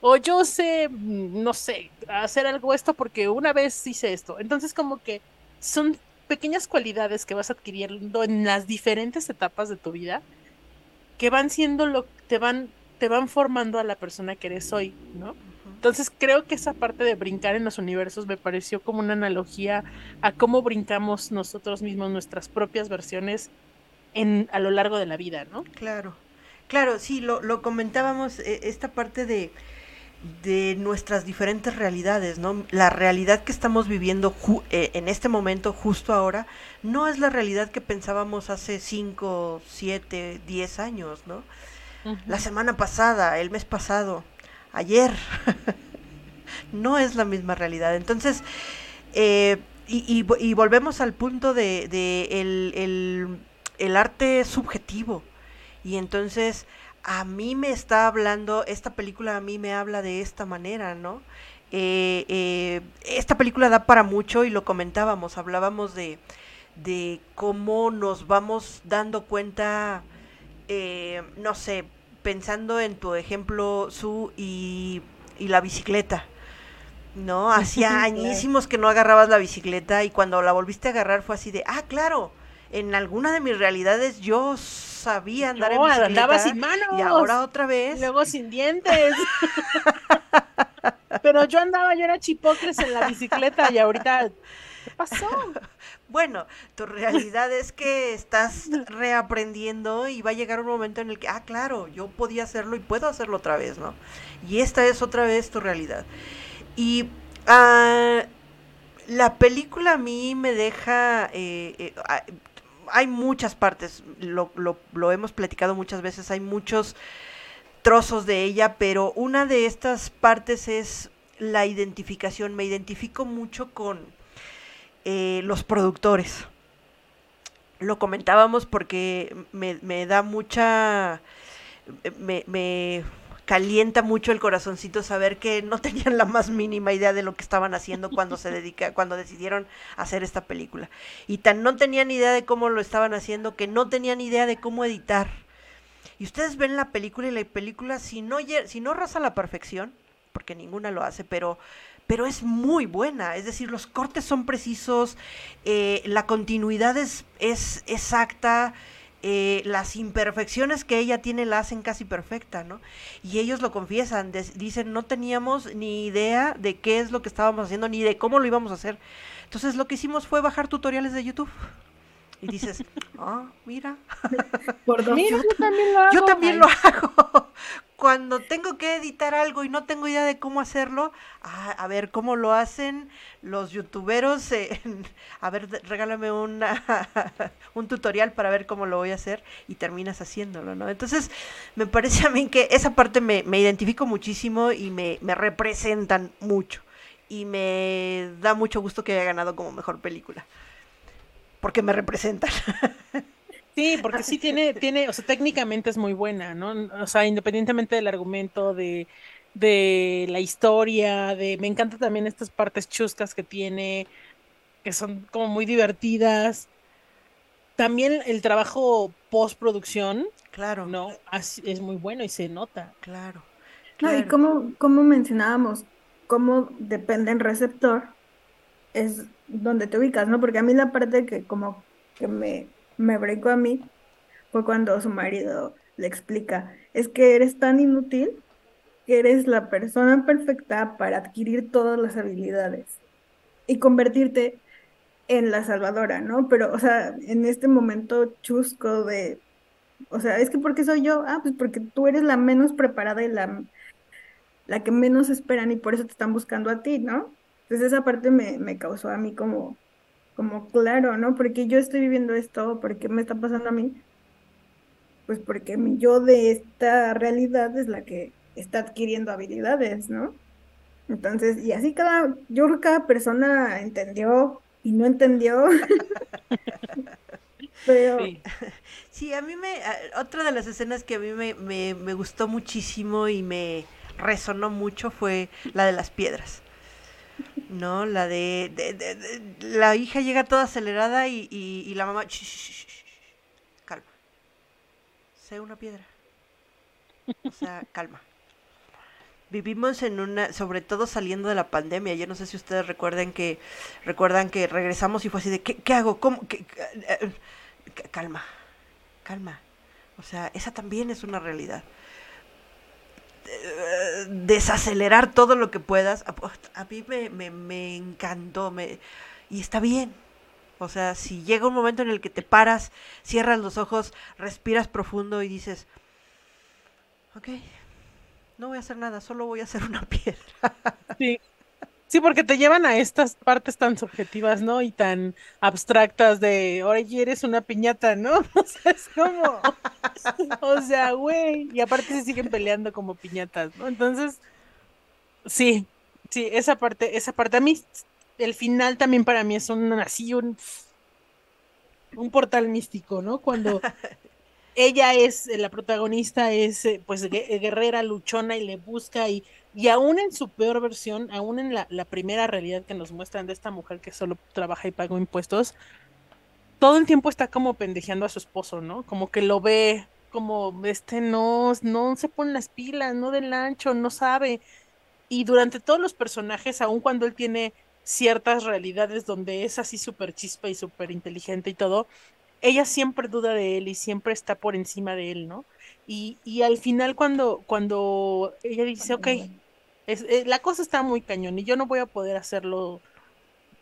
O yo sé, mm, no sé, hacer algo esto porque una vez hice esto. Entonces como que son pequeñas cualidades que vas adquiriendo en las diferentes etapas de tu vida que van siendo lo te van te van formando a la persona que eres hoy, ¿no? Entonces creo que esa parte de brincar en los universos me pareció como una analogía a cómo brincamos nosotros mismos nuestras propias versiones en a lo largo de la vida, ¿no? Claro, claro, sí, lo, lo comentábamos, eh, esta parte de, de nuestras diferentes realidades, ¿no? La realidad que estamos viviendo ju- eh, en este momento, justo ahora, no es la realidad que pensábamos hace 5, 7, 10 años, ¿no? La semana pasada, el mes pasado, ayer. no es la misma realidad. Entonces, eh, y, y, volvemos al punto de, de el, el, el arte subjetivo. Y entonces a mí me está hablando, esta película a mí me habla de esta manera, ¿no? Eh, eh, esta película da para mucho y lo comentábamos, hablábamos de, de cómo nos vamos dando cuenta, eh, no sé, pensando en tu ejemplo, Su y, y la bicicleta. ¿No? Hacía añísimos que no agarrabas la bicicleta y cuando la volviste a agarrar fue así de, ah, claro, en alguna de mis realidades yo sabía andar en bicicleta. andaba sin manos. Y ahora otra vez. luego sin dientes. Pero yo andaba, yo era chipocles en la bicicleta y ahorita, ¿qué pasó? Bueno, tu realidad es que estás reaprendiendo y va a llegar un momento en el que, ah, claro, yo podía hacerlo y puedo hacerlo otra vez, ¿no? Y esta es otra vez tu realidad. Y uh, la película a mí me deja, eh, eh, hay muchas partes, lo, lo, hemos platicado muchas veces, hay muchos trozos de ella, pero una de estas partes es la identificación. Me identifico mucho con eh, los productores. Lo comentábamos porque me, me da mucha... Me, me, calienta mucho el corazoncito saber que no tenían la más mínima idea de lo que estaban haciendo cuando se dedica, cuando decidieron hacer esta película. Y tan no tenían idea de cómo lo estaban haciendo que no tenían idea de cómo editar. Y ustedes ven la película y la película, si no, si no raza la perfección, porque ninguna lo hace, pero, pero es muy buena. Es decir, los cortes son precisos, eh, la continuidad es, es exacta, eh, las imperfecciones que ella tiene la hacen casi perfecta, ¿no? Y ellos lo confiesan, dicen, no teníamos ni idea de qué es lo que estábamos haciendo, ni de cómo lo íbamos a hacer. Entonces lo que hicimos fue bajar tutoriales de YouTube. Y dices, ah, mira. mira, yo también lo hago. Yo también lo hago cuando tengo que editar algo y no tengo idea de cómo hacerlo, ah, a ver cómo lo hacen los youtuberos. a ver, regálame una, un tutorial para ver cómo lo voy a hacer y terminas haciéndolo, ¿no? Entonces, me parece a mí que esa parte me, me identifico muchísimo y me, me representan mucho. Y me da mucho gusto que haya ganado como mejor película. Porque me representan. Sí, porque sí tiene, tiene, o sea, técnicamente es muy buena, ¿no? O sea, independientemente del argumento, de, de la historia, de, me encanta también estas partes chuscas que tiene, que son como muy divertidas. También el trabajo postproducción, claro, no, es muy bueno y se nota. Claro. No, y como, como mencionábamos, cómo depende el receptor, es donde te ubicas, ¿no? Porque a mí la parte que como que me me brincó a mí fue cuando su marido le explica, es que eres tan inútil que eres la persona perfecta para adquirir todas las habilidades y convertirte en la salvadora, ¿no? Pero, o sea, en este momento chusco de, o sea, es que porque soy yo, ah, pues porque tú eres la menos preparada y la, la que menos esperan y por eso te están buscando a ti, ¿no? Entonces esa parte me, me causó a mí como, como claro, ¿no? Porque yo estoy viviendo esto, ¿por qué me está pasando a mí? Pues porque mi yo de esta realidad es la que está adquiriendo habilidades, ¿no? Entonces, y así cada, yo creo que cada persona entendió y no entendió. Pero... Sí. a mí me, otra de las escenas que a mí me, me, me gustó muchísimo y me resonó mucho fue la de las piedras. ¿No? La de, la hija llega toda acelerada y, y, la mamá, calma, sé una piedra, o sea, calma. Vivimos en una, sobre todo saliendo de la pandemia. Yo no sé si ustedes recuerden que recuerdan que regresamos y fue así de ¿qué, qué hago? ¿Cómo? ¿Qué, eh, calma, calma. O sea, esa también es una realidad desacelerar todo lo que puedas. A, mí me, me, encantó me, y está bien. O sea, si llega un momento en el que te paras, cierras los ojos, respiras profundo y dices, ok, no voy a hacer nada, solo voy a hacer una piedra. Sí, Sí, porque te llevan a estas partes tan subjetivas, ¿no? Y tan abstractas de, oye, eres una piñata, ¿no? O sea, es como, o sea, güey, y aparte se siguen peleando como piñatas, ¿no? Entonces, sí, Sí, esa parte, esa parte. A mí, el final también para mí es un así, un, un portal místico, ¿no? Cuando ella es, la protagonista es eh, pues guerrera, luchona y le busca y, y aún en su peor versión, aún en la, la primera realidad que nos muestran de esta mujer que solo trabaja y paga impuestos, todo el tiempo está como pendejeando a su esposo, ¿no? Como que lo ve como este no, no se pone las pilas, no del ancho, no sabe. Y durante todos los personajes, aun cuando él tiene ciertas realidades donde es así súper chispa y súper inteligente y todo, ella siempre duda de él y siempre está por encima de él, ¿no? Y, y al final cuando, cuando ella dice, ok, es, eh, la cosa está muy cañón y yo no voy a poder hacerlo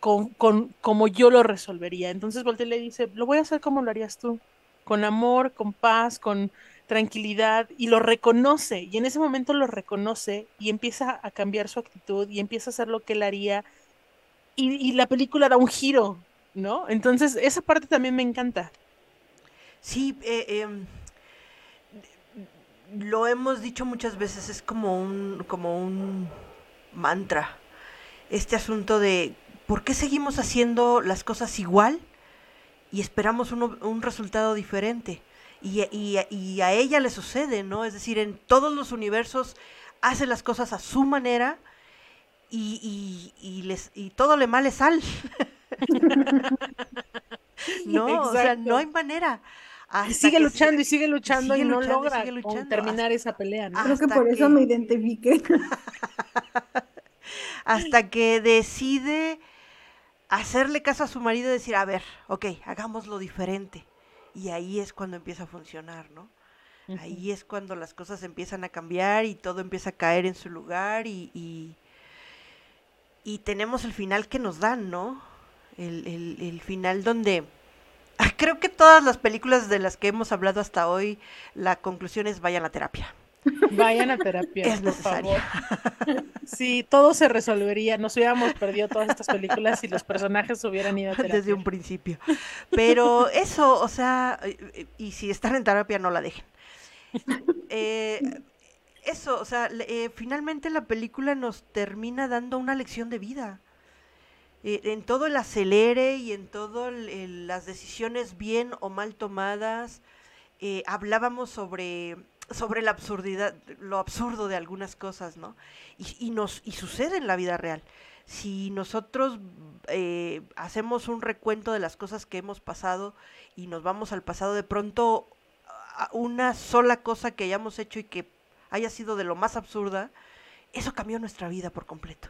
con, con como yo lo resolvería. Entonces Voltaire le dice, lo voy a hacer como lo harías tú, con amor, con paz, con tranquilidad y lo reconoce y en ese momento lo reconoce y empieza a cambiar su actitud y empieza a hacer lo que él haría y, la película da un giro, ¿no? Entonces esa parte también me encanta. Sí, eh, em, lo hemos dicho muchas veces, es como un, como un mantra. Este asunto de por qué seguimos haciendo las cosas igual y esperamos un resultado diferente. Y, y, a ella le sucede, ¿no? Es decir, en todos los universos hace las cosas a su manera y, y les, y todo le mal es sal. no, o sea, no hay manera. Y sigue luchando y sigue luchando y no logra terminar esa pelea. ¿no? Creo que por eso me identifique. hasta que decide hacerle caso a su marido y decir, a ver, ok, hagámoslo diferente. Y ahí es cuando empieza a funcionar, ¿no? Ahí es cuando las cosas empiezan a cambiar y todo empieza a caer en su lugar y, y, tenemos el final que nos dan, ¿no? El, el, el final donde creo que todas las películas de las que hemos hablado hasta hoy, la conclusión es vayan a terapia. Vayan a terapia. Es necesario. Sí, todo se resolvería. Nos hubiéramos perdido todas estas películas si los personajes hubieran ido a terapia. Desde un principio. Pero eso, o sea, y si están en terapia, no la dejen. Eh, eso, o sea, eh, finalmente la película nos termina dando una lección de vida. Eh, en todo el acelere y en todas las decisiones bien o mal tomadas, hablábamos sobre sobre la absurdidad, lo absurdo de algunas cosas, ¿no? Y, nos, y sucede en la vida real. Si nosotros eh, hacemos un recuento de las cosas que hemos pasado y nos vamos al pasado, de pronto una sola cosa que hayamos hecho y que haya sido de lo más absurda, eso cambió nuestra vida por completo.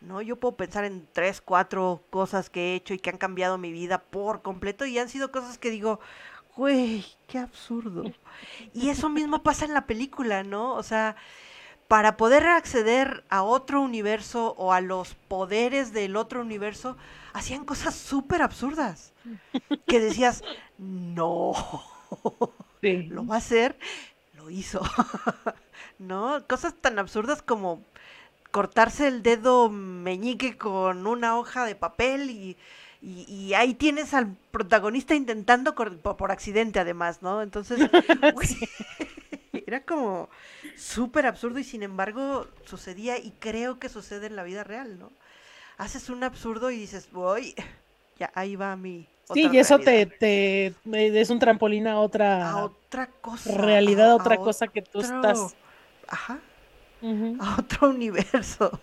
¿No? Yo puedo pensar en tres, cuatro cosas que he hecho y que han cambiado mi vida por completo y han sido cosas que digo, güey, qué absurdo. Y eso mismo pasa en la película, ¿no? O sea, para poder acceder a otro universo o a los poderes del otro universo, hacían cosas súper absurdas. Que decías, no, lo va a hacer, lo hizo. ¿No? Cosas tan absurdas como cortarse el dedo meñique con una hoja de papel y y, ahí tienes al protagonista intentando por, accidente además, ¿no? Entonces, era como súper absurdo y sin embargo sucedía y creo que sucede en la vida real, ¿no? Haces un absurdo y dices, voy, ya ahí va mi... sí, y eso te, te, es un trampolín a otra, a otra cosa. Realidad, a, otra cosa que tú estás... Ajá. A otro universo.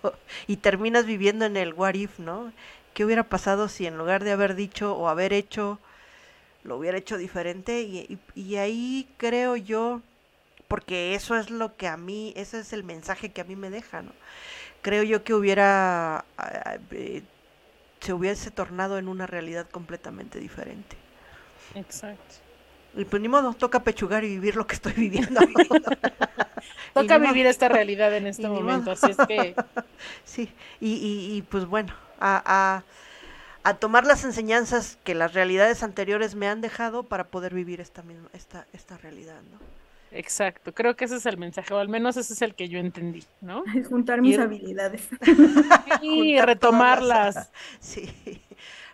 Y terminas viviendo en el what if, ¿no? ¿Qué hubiera pasado si en lugar de haber dicho o haber hecho, lo hubiera hecho diferente? Y, ahí creo yo, porque eso es lo que a mí, ese es el mensaje que a mí me deja, ¿no? Creo yo que hubiera, eh, se hubiese tornado en una realidad completamente diferente. Exacto. Y pues ni modo, toca pechugar y vivir lo que estoy viviendo. toca vivir esta realidad en este momento, así es que... Sí, y, y pues bueno, a, a, tomar las enseñanzas que las realidades anteriores me han dejado para poder vivir esta misma, esta, esta realidad, ¿no? Exacto, creo que ese es el mensaje, o al menos ese es el que yo entendí, ¿no? Juntar mis habilidades. Y retomarlas. Sí.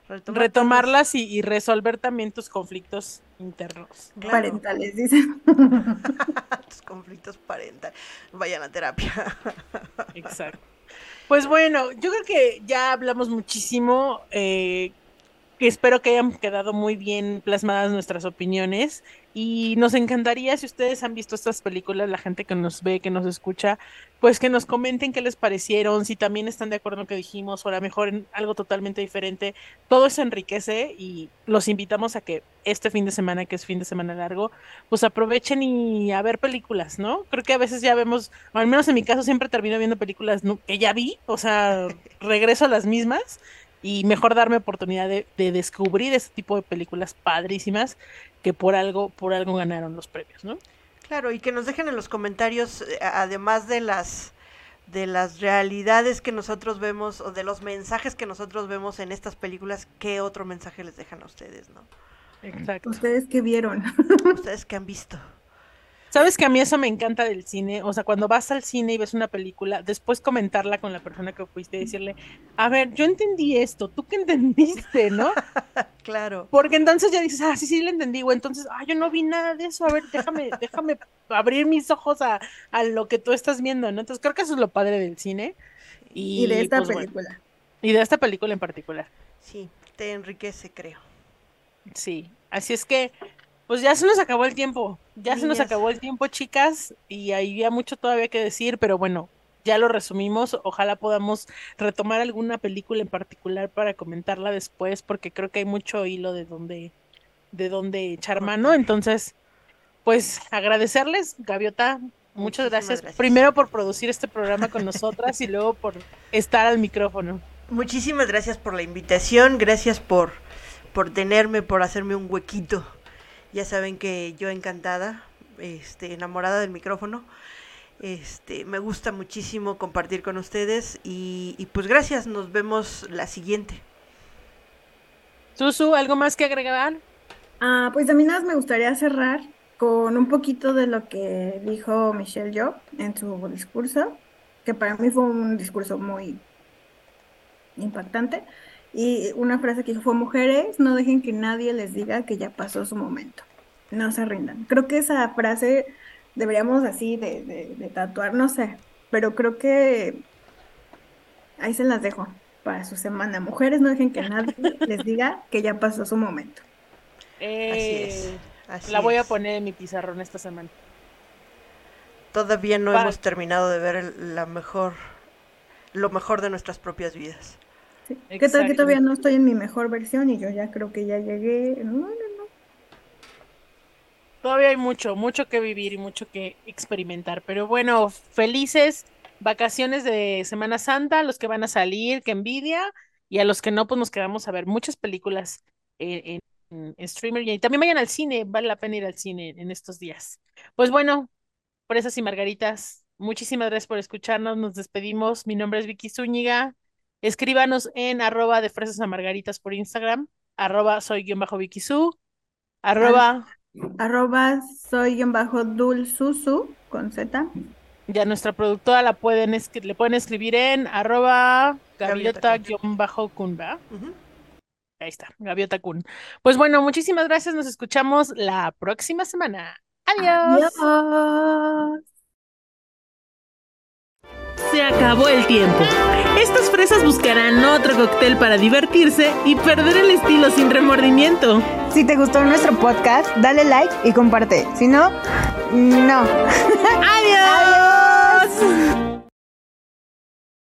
Retomarlas y, y, resolver también tus conflictos internos. Parentales, dicen. tus conflictos parentales. Vayan a terapia. Exacto. Pues bueno, yo creo que ya hablamos muchísimo. Eh, espero que hayan quedado muy bien plasmadas nuestras opiniones y nos encantaría si ustedes han visto estas películas, la gente que nos ve, que nos escucha, pues que nos comenten qué les parecieron, si también están de acuerdo en lo que dijimos o a lo mejor en algo totalmente diferente. Todo eso enriquece y los invitamos a que este fin de semana, que es fin de semana largo, pues aprovechen y a ver películas, ¿no? Creo que a veces ya vemos, al menos en mi caso siempre termino viendo películas que ya vi, o sea, regreso a las mismas y mejor darme oportunidad de, descubrir ese tipo de películas padrísimas que por algo, por algo ganaron los premios, ¿no? Claro, y que nos dejen en los comentarios, eh, además de las de las realidades que nosotros vemos o de los mensajes que nosotros vemos en estas películas, ¿qué otro mensaje les dejan a ustedes, no? Exacto. Ustedes qué vieron. Ustedes qué han visto. Sabes que a mí eso me encanta del cine, o sea, cuando vas al cine y ves una película, después comentarla con la persona que fuiste y decirle, a ver, yo entendí esto, ¿tú qué entendiste, no? claro. Porque entonces ya dices, ah, sí, sí, le entendí, o entonces, ah, yo no vi nada de eso, a ver, déjame, déjame abrir mis ojos a, lo que tú estás viendo, ¿no? Entonces creo que eso es lo padre del cine. Y, de esta pues, película. y de esta película en particular. Sí, te enriquece, creo. Sí, así es que pues ya se nos acabó el tiempo, ya se nos acabó el tiempo, chicas, y había mucho todavía que decir, pero bueno, ya lo resumimos. Ojalá podamos retomar alguna película en particular para comentarla después, porque creo que hay mucho hilo de donde, de donde echar mano. Entonces, pues agradecerles, Gaviota, muchas gracias. gracias. Primero por producir este programa con nosotras y luego por estar al micrófono. Muchísimas gracias por la invitación, gracias por, por tenerme, por hacerme un huequito ya saben que yo encantada, este, enamorada del micrófono. Este, me gusta muchísimo compartir con ustedes y, pues gracias, nos vemos la siguiente. Susu, ¿algo más que agregar? Ah, pues a mí nada más me gustaría cerrar con un poquito de lo que dijo Michelle Job en su discurso, que para mí fue un discurso muy impactante. Y una frase que dijo fue, mujeres, no dejen que nadie les diga que ya pasó su momento. No se rindan. Creo que esa frase deberíamos así de, de, tatuar, no sé, pero creo que ahí se las dejo para su semana. Mujeres, no dejen que nadie les diga que ya pasó su momento. así es. la voy a poner en mi pizarrón esta semana. Todavía no hemos terminado de ver la mejor, lo mejor de nuestras propias vidas. ¿Qué tal que todavía no estoy en mi mejor versión y yo ya creo que ya llegué? No, no, no. Todavía hay mucho, mucho que vivir y mucho que experimentar. Pero bueno, felices vacaciones de Semana Santa, los que van a salir, que envidia, y a los que no, pues nos quedamos a ver muchas películas en, streamer. Y también vayan al cine, vale la pena ir al cine en estos días. Pues bueno, por esas y margaritas, muchísimas gracias por escucharnos, nos despedimos. Mi nombre es Vicky Zúñiga. Escríbanos en arroba de fresas a margaritas por Instagram, arroba soy guion bajo Vicky arroba... Arroba soy guion bajo dulsusu con Z. Ya nuestra productora la pueden le pueden escribir en arroba gaviota guion bajo. Ahí está, gaviota kun. Pues bueno, muchísimas gracias, nos escuchamos la próxima semana. Adiós. Adiós. Se acabó el tiempo. Estas fresas buscarán otro cóctel para divertirse y perder el estilo sin remordimiento. Si te gustó nuestro podcast, dale like y comparte. Si no, no. ¡Adiós! ¡Adiós!